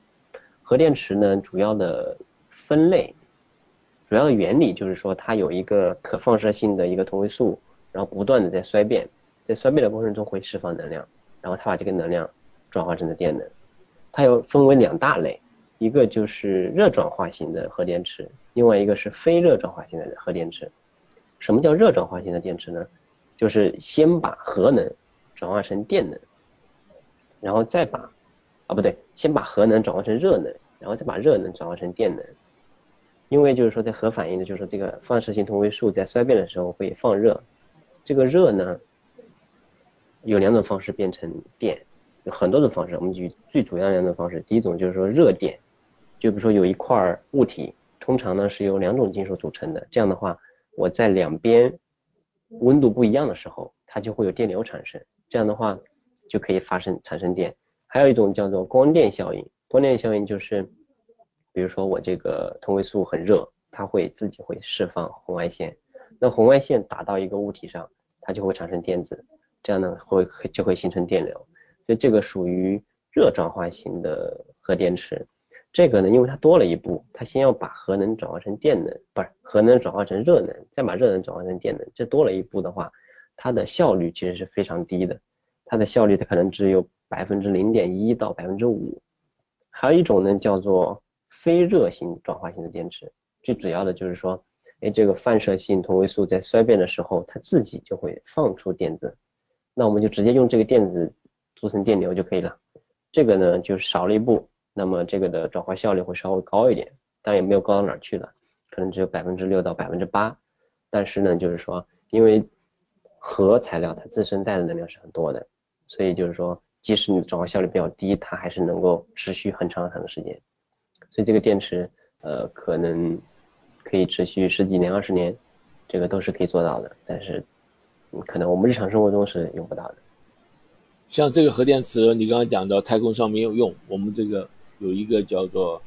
核电池呢，主要的分类，主要的原理就是说，它有一个可放射性的一个同位素，然后不断的在衰变，在衰变的过程中会释放能量，然后它把这个能量转化成的电能。它又分为两大类，一个就是热转化型的核电池，另外一个是非热转化型的核电池。什么叫热转化型的电池呢？就是先把核能转化成电能，然后再把啊不对，先把核能转化成热能，然后再把热能转化成电能。因为就是说在核反应的，就是说这个放射性同位素在衰变的时候会放热，这个热呢有两种方式变成电，有很多种方式，我们举最主要两种方式。第一种就是说热电，就比如说有一块物体，通常呢是由两种金属组成的，这样的话我在两边。温度不一样的时候，它就会有电流产生，这样的话就可以发生产生电。还有一种叫做光电效应，光电效应就是，比如说我这个同位素很热，它会自己会释放红外线，那红外线打到一个物体上，它就会产生电子，这样呢会就会形成电流，所以这个属于热转化型的核电池。这个呢，因为它多了一步，它先要把核能转化成电能，不是核能转化成热能，再把热能转化成电能，这多了一步的话，它的效率其实是非常低的，它的效率它可能只有百分之零点一到百分之五。还有一种呢，叫做非热性转化型的电池，最主要的就是说，哎，这个放射性同位素在衰变的时候，它自己就会放出电子，那我们就直接用这个电子组成电流就可以了，这个呢就少了一步。那么这个的转化效率会稍微高一点，但也没有高到哪去了，可能只有百分之六到百分之八。但是呢，就是说，因为核材料它自身带的能量是很多的，所以就是说，即使你转化效率比较低，它还是能够持续很长很长的时间。所以这个电池，呃，可能可以持续十几年、二十年，这个都是可以做到的。但是，可能我们日常生活中是用不到的。像这个核电池，你刚刚讲到太空上没有用，我们这个。有一个叫做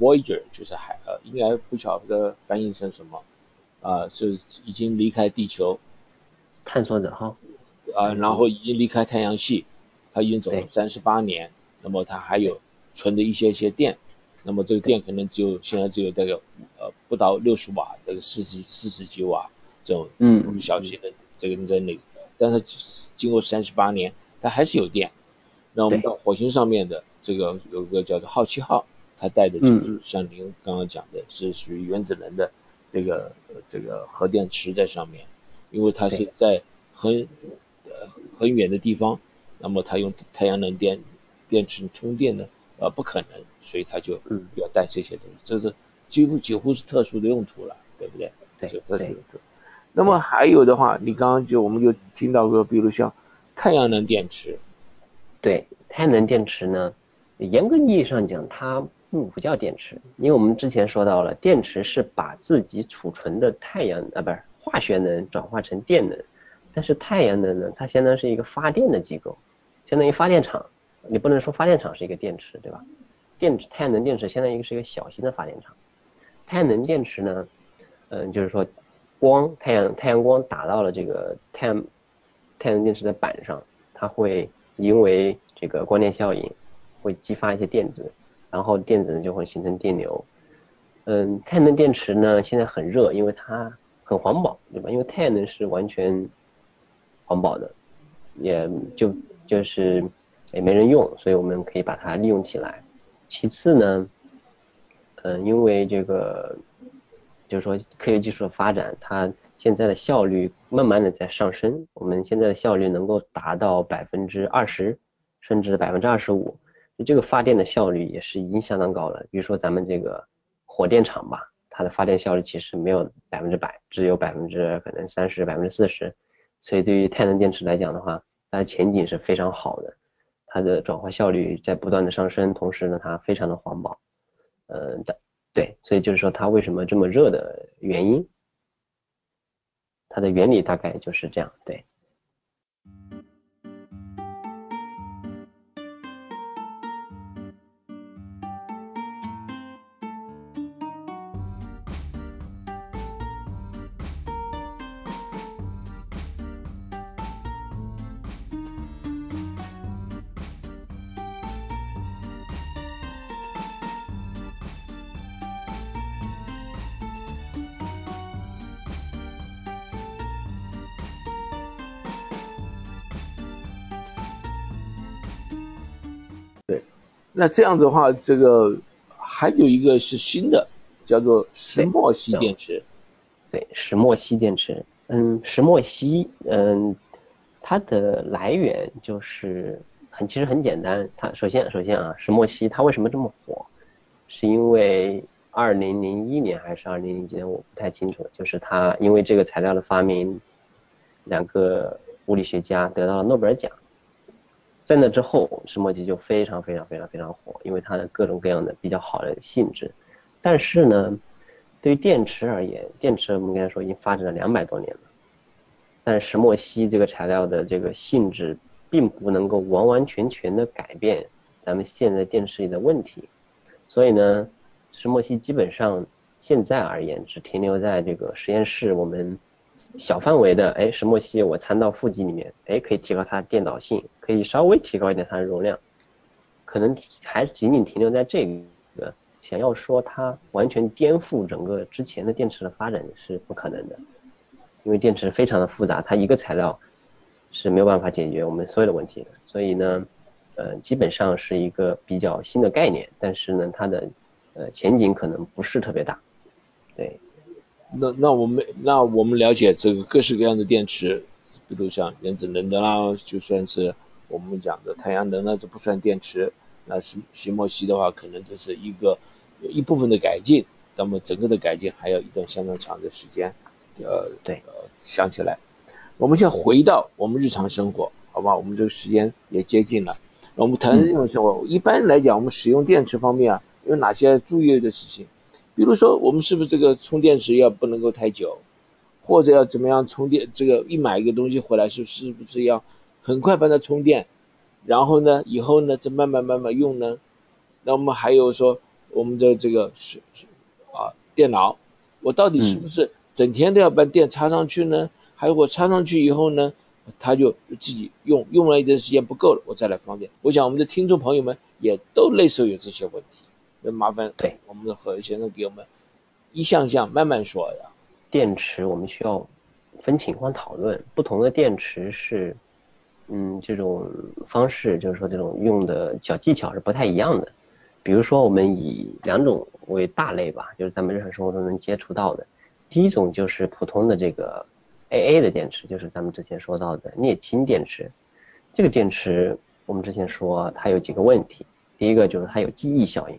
Voyager，就是海呃，应该不晓得翻译成什么啊，是已经离开地球，探索者号，啊，然后已经离开太阳系，它已经走了三十八年，那么它还有存的一些些电，那么这个电可能只有现在只有大概呃不到六十瓦，这个四十四十几瓦这种嗯小型的这个在那个，但是经过三十八年，它还是有电。那我们到火星上面的这个有个叫做好奇号，它带的就是像您刚刚讲的，是属于原子能的这个这个核电池在上面，因为它是在很呃很远的地方，那么它用太阳能电电池充电呢，呃不可能，所以他就要带这些东西，这是几乎几乎是特殊的用途了，对不对？对，特殊用途。那么还有的话，你刚刚就我们就听到过，比如像太阳能电池。对，太阳能电池呢，严格意义上讲，它不叫电池，因为我们之前说到了，电池是把自己储存的太阳啊，不是化学能转化成电能，但是太阳能呢，它相当于是一个发电的机构，相当于发电厂，你不能说发电厂是一个电池，对吧？电池太阳能电池相当于是一个小型的发电厂，太阳能电池呢，嗯，就是说光太阳太阳光打到了这个太阳太阳能电池的板上，它会。因为这个光电效应会激发一些电子，然后电子呢就会形成电流。嗯，太阳能电池呢现在很热，因为它很环保，对吧？因为太阳能是完全环保的，也就就是也没人用，所以我们可以把它利用起来。其次呢，嗯，因为这个就是说科学技术的发展，它现在的效率慢慢的在上升，我们现在的效率能够达到百分之二十，甚至百分之二十五，这个发电的效率也是已经相当高了。比如说咱们这个火电厂吧，它的发电效率其实没有百分之百，只有百分之可能三十、百分之四十。所以对于太阳能电池来讲的话，它的前景是非常好的，它的转化效率在不断的上升，同时呢，它非常的环保。嗯，对，所以就是说它为什么这么热的原因。它的原理大概就是这样，对。那这样子的话，这个还有一个是新的，叫做石墨烯电池。对，石墨烯电池。嗯，石墨烯，嗯，它的来源就是很其实很简单。它首先首先啊，石墨烯它为什么这么火？是因为二零零一年还是二零零几年，我不太清楚。就是它因为这个材料的发明，两个物理学家得到了诺贝尔奖。在那之后，石墨烯就非常非常非常非常火，因为它的各种各样的比较好的性质。但是呢，对于电池而言，电池我们刚才说已经发展了两百多年了，但石墨烯这个材料的这个性质并不能够完完全全的改变咱们现在电池里的问题。所以呢，石墨烯基本上现在而言只停留在这个实验室我们。小范围的，哎，石墨烯我掺到负极里面，哎，可以提高它的电导性，可以稍微提高一点它的容量，可能还仅仅停留在这个，想要说它完全颠覆整个之前的电池的发展是不可能的，因为电池非常的复杂，它一个材料是没有办法解决我们所有的问题的，所以呢，呃，基本上是一个比较新的概念，但是呢，它的呃前景可能不是特别大，对。那那我们那我们了解这个各式各样的电池，比如像原子能的啦，就算是我们讲的太阳能呢，这不算电池。那石石墨烯的话，可能这是一个有一部分的改进，那么整个的改进还要一段相当长的时间。呃，对，呃，想起来，我们先回到我们日常生活，好吧？我们这个时间也接近了，我们谈日常生活。一般来讲，我们使用电池方面啊，有哪些注意的事情？比如说，我们是不是这个充电池要不能够太久，或者要怎么样充电？这个一买一个东西回来，是是不是要很快把它充电？然后呢，以后呢再慢慢慢慢用呢？那我们还有说，我们的这个是是啊，电脑，我到底是不是整天都要把电插上去呢？还有我插上去以后呢，他就自己用用了一段时间不够了，我再来放电。我想我们的听众朋友们也都类似有这些问题，那麻烦对我们的何先生给我们一项项慢慢说呀。电池我们需要分情况讨论，不同的电池是，嗯，这种方式就是说这种用的小技巧是不太一样的。比如说我们以两种为大类吧，就是咱们日常生活中能接触到的。第一种就是普通的这个 AA 的电池，就是咱们之前说到的镍氢电池。这个电池我们之前说它有几个问题，第一个就是它有记忆效应，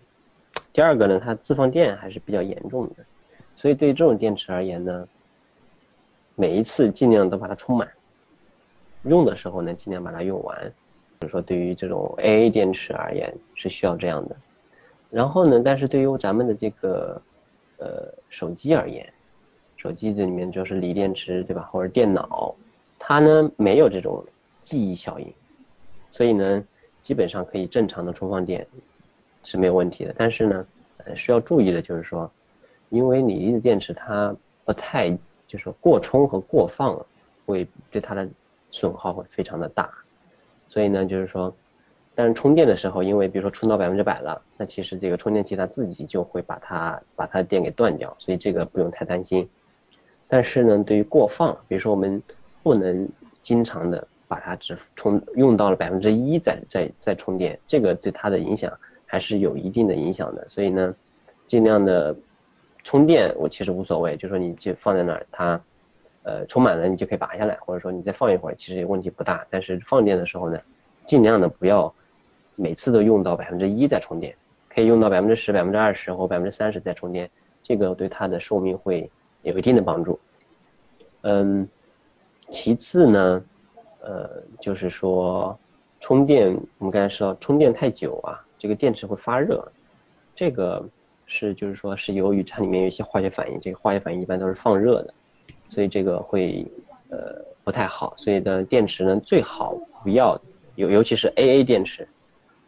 第二个呢它自放电还是比较严重的。所以对于这种电池而言呢，每一次尽量都把它充满，用的时候呢尽量把它用完。比如说对于这种 AA 电池而言是需要这样的。然后呢，但是对于咱们的这个呃手机而言，手机这里面就是锂电池对吧，或者电脑，它呢没有这种记忆效应，所以呢基本上可以正常的充放电是没有问题的。但是呢，呃需要注意的就是说。因为锂离子电池它不太就是过充和过放会对它的损耗会非常的大，所以呢就是说，但是充电的时候，因为比如说充到百分之百了，那其实这个充电器它自己就会把它把它的电给断掉，所以这个不用太担心。但是呢，对于过放，比如说我们不能经常的把它只充用到了百分之一再再再充电，这个对它的影响还是有一定的影响的，所以呢，尽量的。充电我其实无所谓，就说你就放在那儿，它呃充满了你就可以拔下来，或者说你再放一会儿，其实也问题不大。但是放电的时候呢，尽量的不要每次都用到百分之一再充电，可以用到百分之十、百分之二十或百分之三十再充电，这个对它的寿命会有一定的帮助。嗯，其次呢，呃就是说充电，我们刚才说充电太久啊，这个电池会发热，这个。是，就是说，是由于它里面有一些化学反应，这个化学反应一般都是放热的，所以这个会呃不太好。所以的电池呢，最好不要，尤尤其是 AA 电池，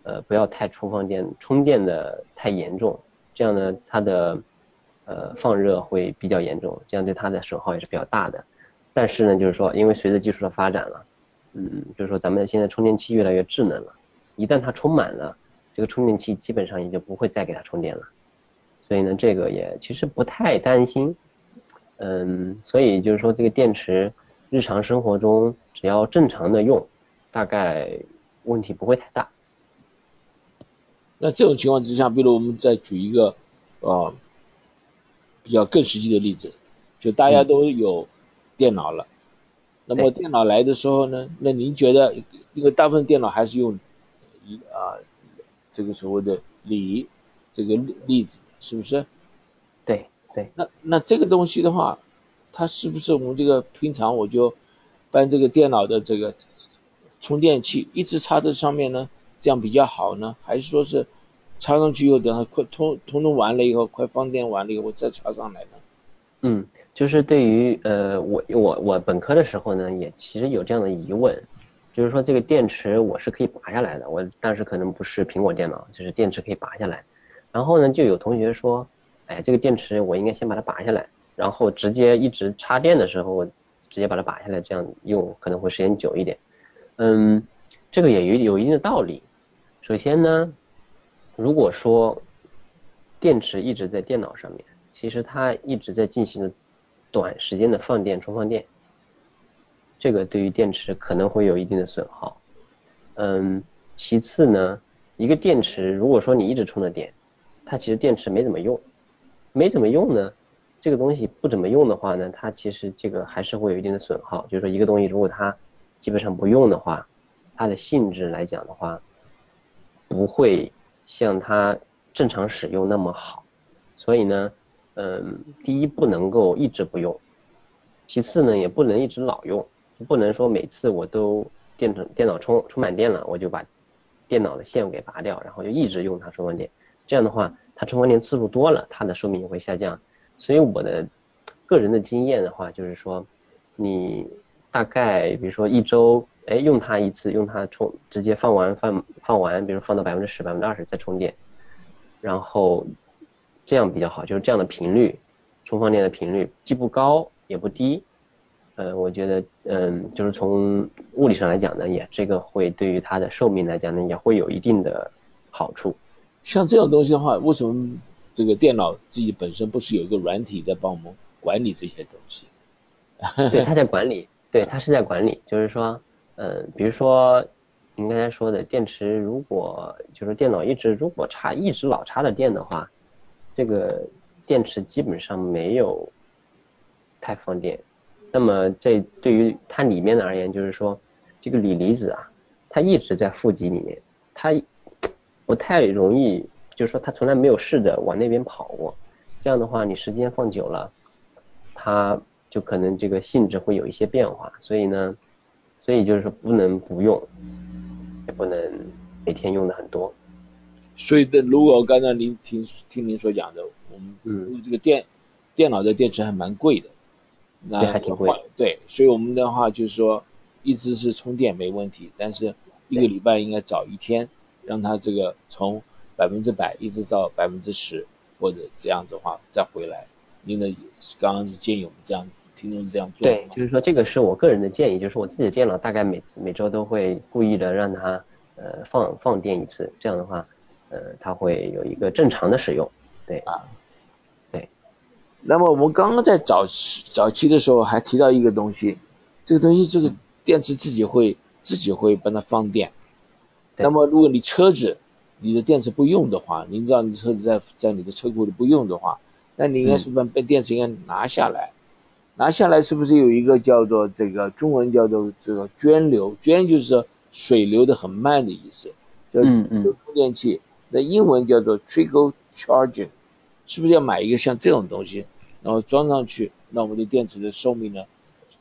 呃不要太充放电，充电的太严重，这样呢它的呃放热会比较严重，这样对它的损耗也是比较大的。但是呢，就是说，因为随着技术的发展了，嗯，就是说咱们现在充电器越来越智能了，一旦它充满了，这个充电器基本上也就不会再给它充电了。所以呢，这个也其实不太担心，嗯，所以就是说这个电池日常生活中只要正常的用，大概问题不会太大。那这种情况之下，比如我们再举一个啊比较更实际的例子，就大家都有电脑了，那么电脑来的时候呢，那您觉得，因为大部分电脑还是用一啊这个所谓的锂这个例子。是不是？对对。那那这个东西的话，它是不是我们这个平常我就搬这个电脑的这个充电器一直插在上面呢？这样比较好呢？还是说是插上去以后，等它快通通通完了以后，快放电完了以后，我再插上来呢？嗯，就是对于呃我我我本科的时候呢，也其实有这样的疑问，就是说这个电池我是可以拔下来的，我但是可能不是苹果电脑，就是电池可以拔下来。然后呢，就有同学说，哎，这个电池我应该先把它拔下来，然后直接一直插电的时候，直接把它拔下来，这样用可能会时间久一点。嗯，这个也有有一定的道理。首先呢，如果说电池一直在电脑上面，其实它一直在进行短时间的放电充放电，这个对于电池可能会有一定的损耗。嗯，其次呢，一个电池如果说你一直充着电，它其实电池没怎么用，没怎么用呢，这个东西不怎么用的话呢，它其实这个还是会有一定的损耗。就是说一个东西如果它基本上不用的话，它的性质来讲的话，不会像它正常使用那么好。所以呢，嗯，第一不能够一直不用，其次呢也不能一直老用，不能说每次我都电池电脑充充满电了，我就把电脑的线给拔掉，然后就一直用它充放电。这样的话，它充放电次数多了，它的寿命也会下降。所以我的个人的经验的话，就是说，你大概比如说一周，哎，用它一次，用它充，直接放完放放完，比如放到百分之十、百分之二十再充电，然后这样比较好，就是这样的频率，充放电的频率既不高也不低，呃，我觉得，嗯，就是从物理上来讲呢，也这个会对于它的寿命来讲呢，也会有一定的好处。像这种东西的话，为什么这个电脑自己本身不是有一个软体在帮我们管理这些东西？对，它在管理，对，它是在管理，就是说，嗯，比如说您刚才说的电池，如果就是电脑一直如果插一直老插着电的话，这个电池基本上没有太放电。那么这对于它里面的而言，就是说这个锂离子啊，它一直在负极里面，它不太容易，就是说它从来没有试着往那边跑过。这样的话，你时间放久了，它就可能这个性质会有一些变化。所以呢，所以就是说不能不用，也不能每天用的很多。所以的，如果刚才您听听您所讲的，我们嗯这个电电脑的电池还蛮贵的。那还挺贵。对，所以我们的话就是说，一直是充电没问题，但是一个礼拜应该早一天，让它这个从百分之百一直到百分之十，或者这样子的话再回来。您的刚刚是建议我们这样，听众这样做。对，就是说这个是我个人的建议，就是我自己的电脑大概每次每周都会故意的让它呃放放电一次，这样的话呃它会有一个正常的使用。对啊。那么我们刚刚在早期早期的时候还提到一个东西，这个东西这个电池自己会自己会帮它放电。那么如果你车子你的电池不用的话，您知道你车子在在你的车库里不用的话，那你应该是把把电池应该拿下来，拿下来是不是有一个叫做这个中文叫做这个涓流？涓就是说水流的很慢的意思，叫充电器。那英文叫做 trickle charging，是不是要买一个像这种东西？然后装上去，那我们的电池的寿命呢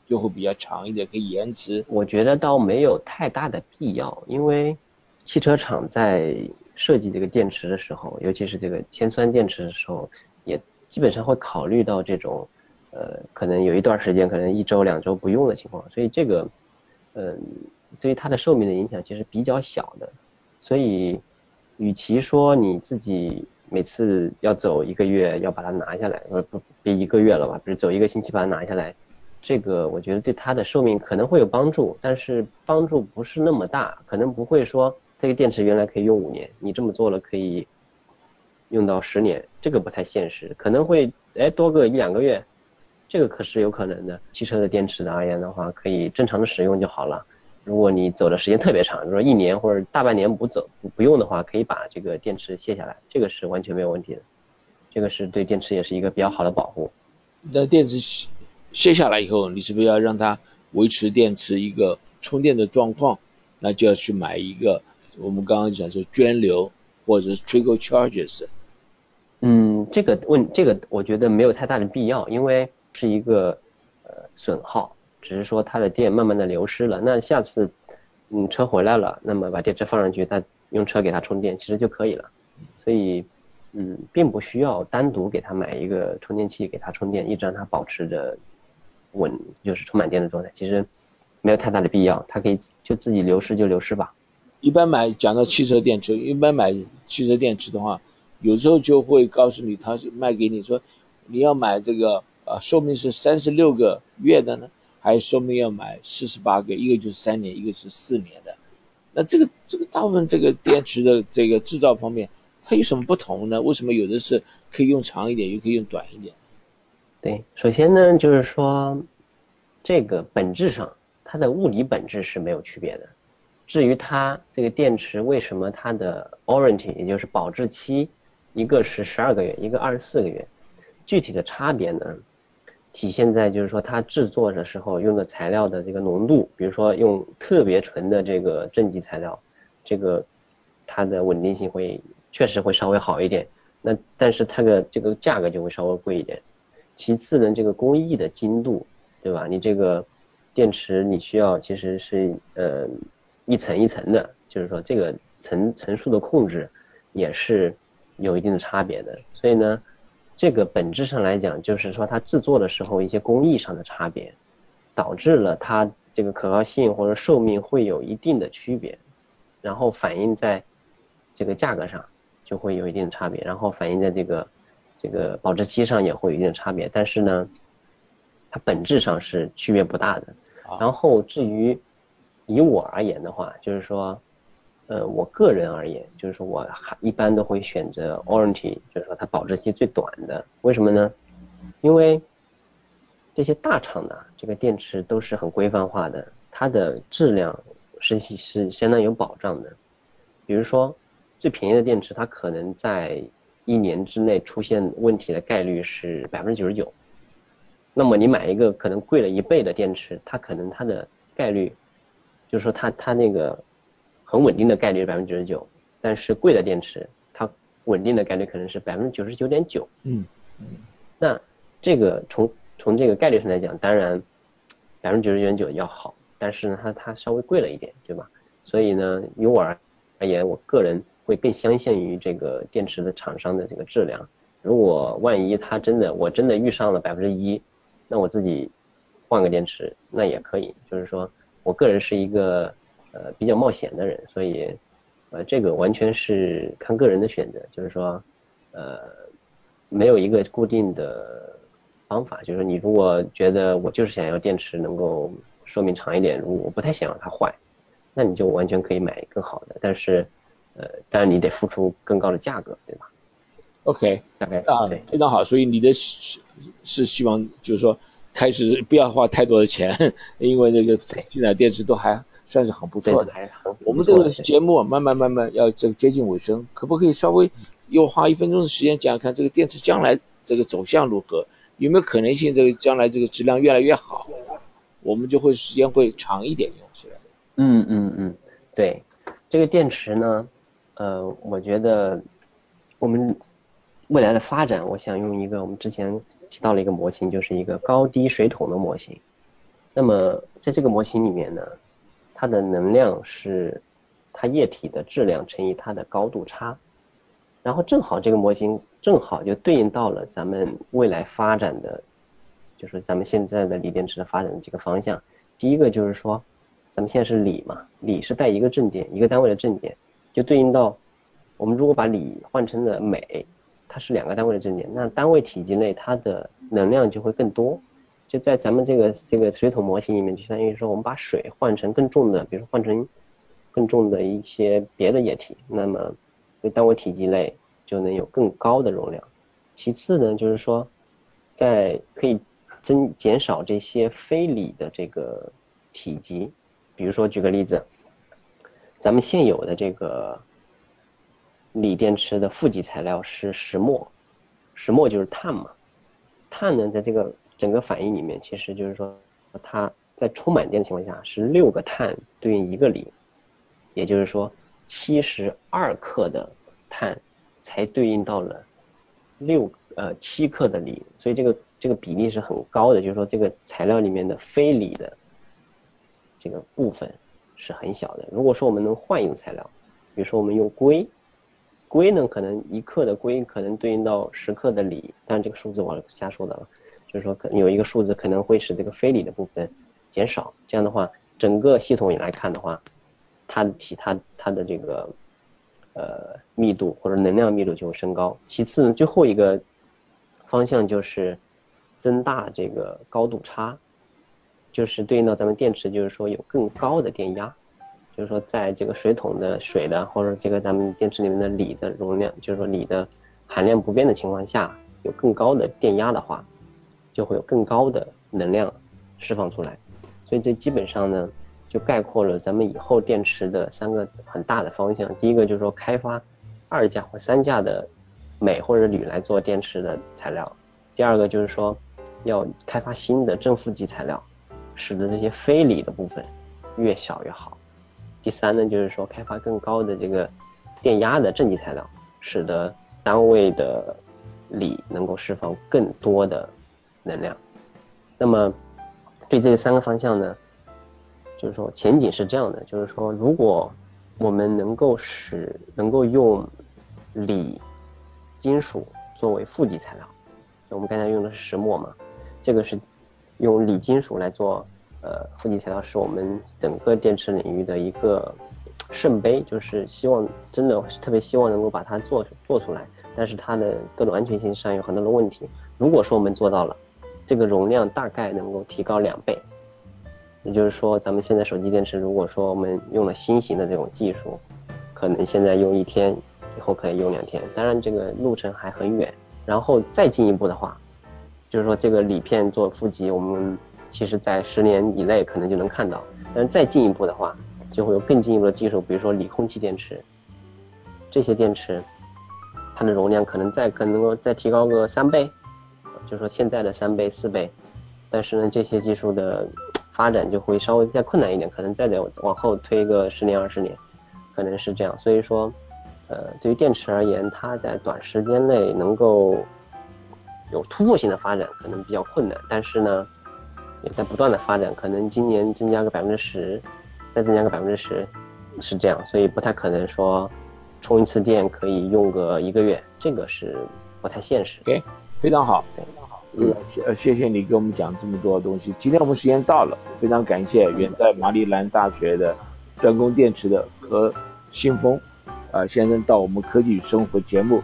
就会比较长一点，可以延迟。我觉得倒没有太大的必要，因为汽车厂在设计这个电池的时候，尤其是这个铅酸电池的时候，也基本上会考虑到这种呃可能有一段时间可能一周两周不用的情况，所以这个嗯对于它的寿命的影响其实比较小的。所以与其说你自己。每次要走一个月，要把它拿下来，呃不别一个月了吧，比如走一个星期把它拿下来，这个我觉得对它的寿命可能会有帮助，但是帮助不是那么大，可能不会说这个电池原来可以用五年，你这么做了可以用到十年，这个不太现实，可能会哎多个一两个月，这个可是有可能的。汽车的电池的而言的话，可以正常的使用就好了。如果你走的时间特别长，比如说一年或者大半年不走不用的话，可以把这个电池卸下来，这个是完全没有问题的。这个是对电池也是一个比较好的保护。那电池卸下来以后，你是不是要让它维持电池一个充电的状况？那就要去买一个我们刚刚讲说涓流或者是 trickle charges。嗯，这个问这个我觉得没有太大的必要，因为是一个呃损耗。只是说它的电慢慢的流失了，那下次，嗯车回来了，那么把电池放上去，再用车给它充电，其实就可以了。所以，嗯，并不需要单独给它买一个充电器给它充电，一直让它保持着稳，就是充满电的状态，其实没有太大的必要，它可以就自己流失就流失吧。一般买讲到汽车电池，一般买汽车电池的话，有时候就会告诉你，他是卖给你说，你要买这个呃寿命是三十六个月的呢。还说明要买四十八个，一个就是三年，一个是四年的。那这个这个大部分这个电池的这个制造方面，它有什么不同呢？为什么有的是可以用长一点，又可以用短一点？对，首先呢，就是说这个本质上它的物理本质是没有区别的。至于它这个电池为什么它的 warranty 也就是保质期，一个是十二个月，一个二十四个月，具体的差别呢？体现在就是说它制作的时候用的材料的这个浓度，比如说用特别纯的这个正极材料，这个它的稳定性会确实会稍微好一点。那但是它的这个价格就会稍微贵一点。其次呢，这个工艺的精度，对吧？你这个电池你需要其实是呃一层一层的，就是说这个层层数的控制也是有一定的差别的。所以呢。这个本质上来讲，就是说它制作的时候一些工艺上的差别，导致了它这个可靠性或者寿命会有一定的区别，然后反映在这个价格上就会有一定的差别，然后反映在这个这个保质期上也会有一定的差别。但是呢，它本质上是区别不大的。然后至于以我而言的话，就是说，呃，我个人而言，就是说我还一般都会选择 warranty，就是说它保质期最短的。为什么呢？因为这些大厂的这个电池都是很规范化的，它的质量是是相当有保障的。比如说最便宜的电池，它可能在一年之内出现问题的概率是百分之九十九。那么你买一个可能贵了一倍的电池，它可能它的概率，就是说它它那个很稳定的概率是百分之九十九，但是贵的电池它稳定的概率可能是百分之九十九点九。嗯嗯。那这个从从这个概率上来讲，当然百分之九十九点九要好，但是呢它它稍微贵了一点，对吧？所以呢，于我而言，我个人会更相信于这个电池的厂商的这个质量。如果万一它真的我真的遇上了百分之一。那我自己换个电池那也可以，就是说我个人是一个呃比较冒险的人，所以呃这个完全是看个人的选择，就是说呃没有一个固定的方法，就是说你如果觉得我就是想要电池能够寿命长一点，如果我不太想让它坏，那你就完全可以买更好的，但是呃当然你得付出更高的价格，对吧？OK，大概啊，非常好。所以你的是是希望就是说开始不要花太多的钱，因为那个现在电池都还算是很不错的。我们这个节目慢慢慢慢要这个接近尾声，可不可以稍微又花一分钟的时间讲讲看这个电池将来这个走向如何？有没有可能性这个将来这个质量越来越好？我们就会时间会长一点用起来。嗯嗯嗯，对，这个电池呢，呃，我觉得我们。未来的发展，我想用一个我们之前提到了一个模型，就是一个高低水桶的模型。那么在这个模型里面呢，它的能量是它液体的质量乘以它的高度差，然后正好这个模型正好就对应到了咱们未来发展的，就是咱们现在的锂电池的发展的几个方向。第一个就是说，咱们现在是锂嘛，锂是带一个正电，一个单位的正电，就对应到我们如果把锂换成了镁。它是两个单位的正电，那单位体积内它的能量就会更多。就在咱们这个这个水桶模型里面，就相当于说我们把水换成更重的，比如说换成更重的一些别的液体，那么这单位体积内就能有更高的容量。其次呢，就是说在可以增减少这些非锂的这个体积，比如说举个例子，咱们现有的这个。锂电池的负极材料是石墨，石墨就是碳嘛。碳呢，在这个整个反应里面，其实就是说，它在充满电的情况下是六个碳对应一个锂，也就是说，七十二克的碳才对应到了六呃七克的锂，所以这个这个比例是很高的，就是说这个材料里面的非锂的这个部分是很小的。如果说我们能换一种材料，比如说我们用硅。硅呢，可能一克的硅可能对应到十克的锂，但这个数字我瞎说的了，就是说可有一个数字可能会使这个非锂的部分减少，这样的话，整个系统来看的话，它的体它它的这个呃密度或者能量密度就会升高。其次呢，最后一个方向就是增大这个高度差，就是对应到咱们电池，就是说有更高的电压。就是说，在这个水桶的水的，或者这个咱们电池里面的锂的容量，就是说锂的含量不变的情况下，有更高的电压的话，就会有更高的能量释放出来。所以这基本上呢，就概括了咱们以后电池的三个很大的方向。第一个就是说，开发二价或三价的镁或者铝来做电池的材料；第二个就是说，要开发新的正负极材料，使得这些非锂的部分越小越好。第三呢，就是说开发更高的这个电压的正极材料，使得单位的锂能够释放更多的能量。那么对这三个方向呢，就是说前景是这样的，就是说如果我们能够使能够用锂金属作为负极材料，我们刚才用的是石墨嘛，这个是用锂金属来做。呃，负极材料是我们整个电池领域的一个圣杯，就是希望真的特别希望能够把它做做出来，但是它的各种安全性上有很多的问题。如果说我们做到了，这个容量大概能够提高两倍。也就是说，咱们现在手机电池，如果说我们用了新型的这种技术，可能现在用一天，以后可以用两天。当然，这个路程还很远。然后再进一步的话，就是说这个锂片做负极，我们其实在十年以内可能就能看到。但是再进一步的话，就会有更进一步的技术，比如说锂空气电池，这些电池，它的容量可能再可能够再提高个三倍，就是说现在的三倍四倍。但是呢，这些技术的。发展就会稍微再困难一点，可能再得往后推个十年二十年，可能是这样。所以说，呃，对于电池而言，它在短时间内能够有突破性的发展，可能比较困难。但是呢，也在不断的发展，可能今年增加个百分之十，再增加个百分之十，是这样。所以不太可能说充一次电可以用个一个月，这个是不太现实。OK，非常好。呃，谢谢你给我们讲这么多东西。今天我们时间到了，非常感谢远在马里兰大学的专攻电池的何新峰呃先生到我们科技与生活节目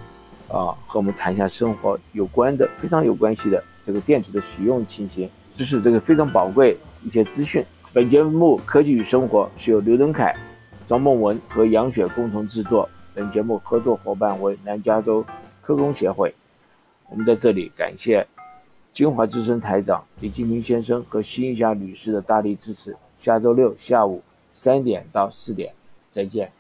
啊和我们谈一下生活有关的非常有关系的这个电池的使用情形，知识这个非常宝贵一些资讯。本节目《科技与生活》是由刘登凯、张梦文和杨雪共同制作，本节目合作伙伴为南加州科工协会。我们在这里感谢。金华之声台长李金平先生和辛霞女士的大力支持。下周六下午三点到四点，再见。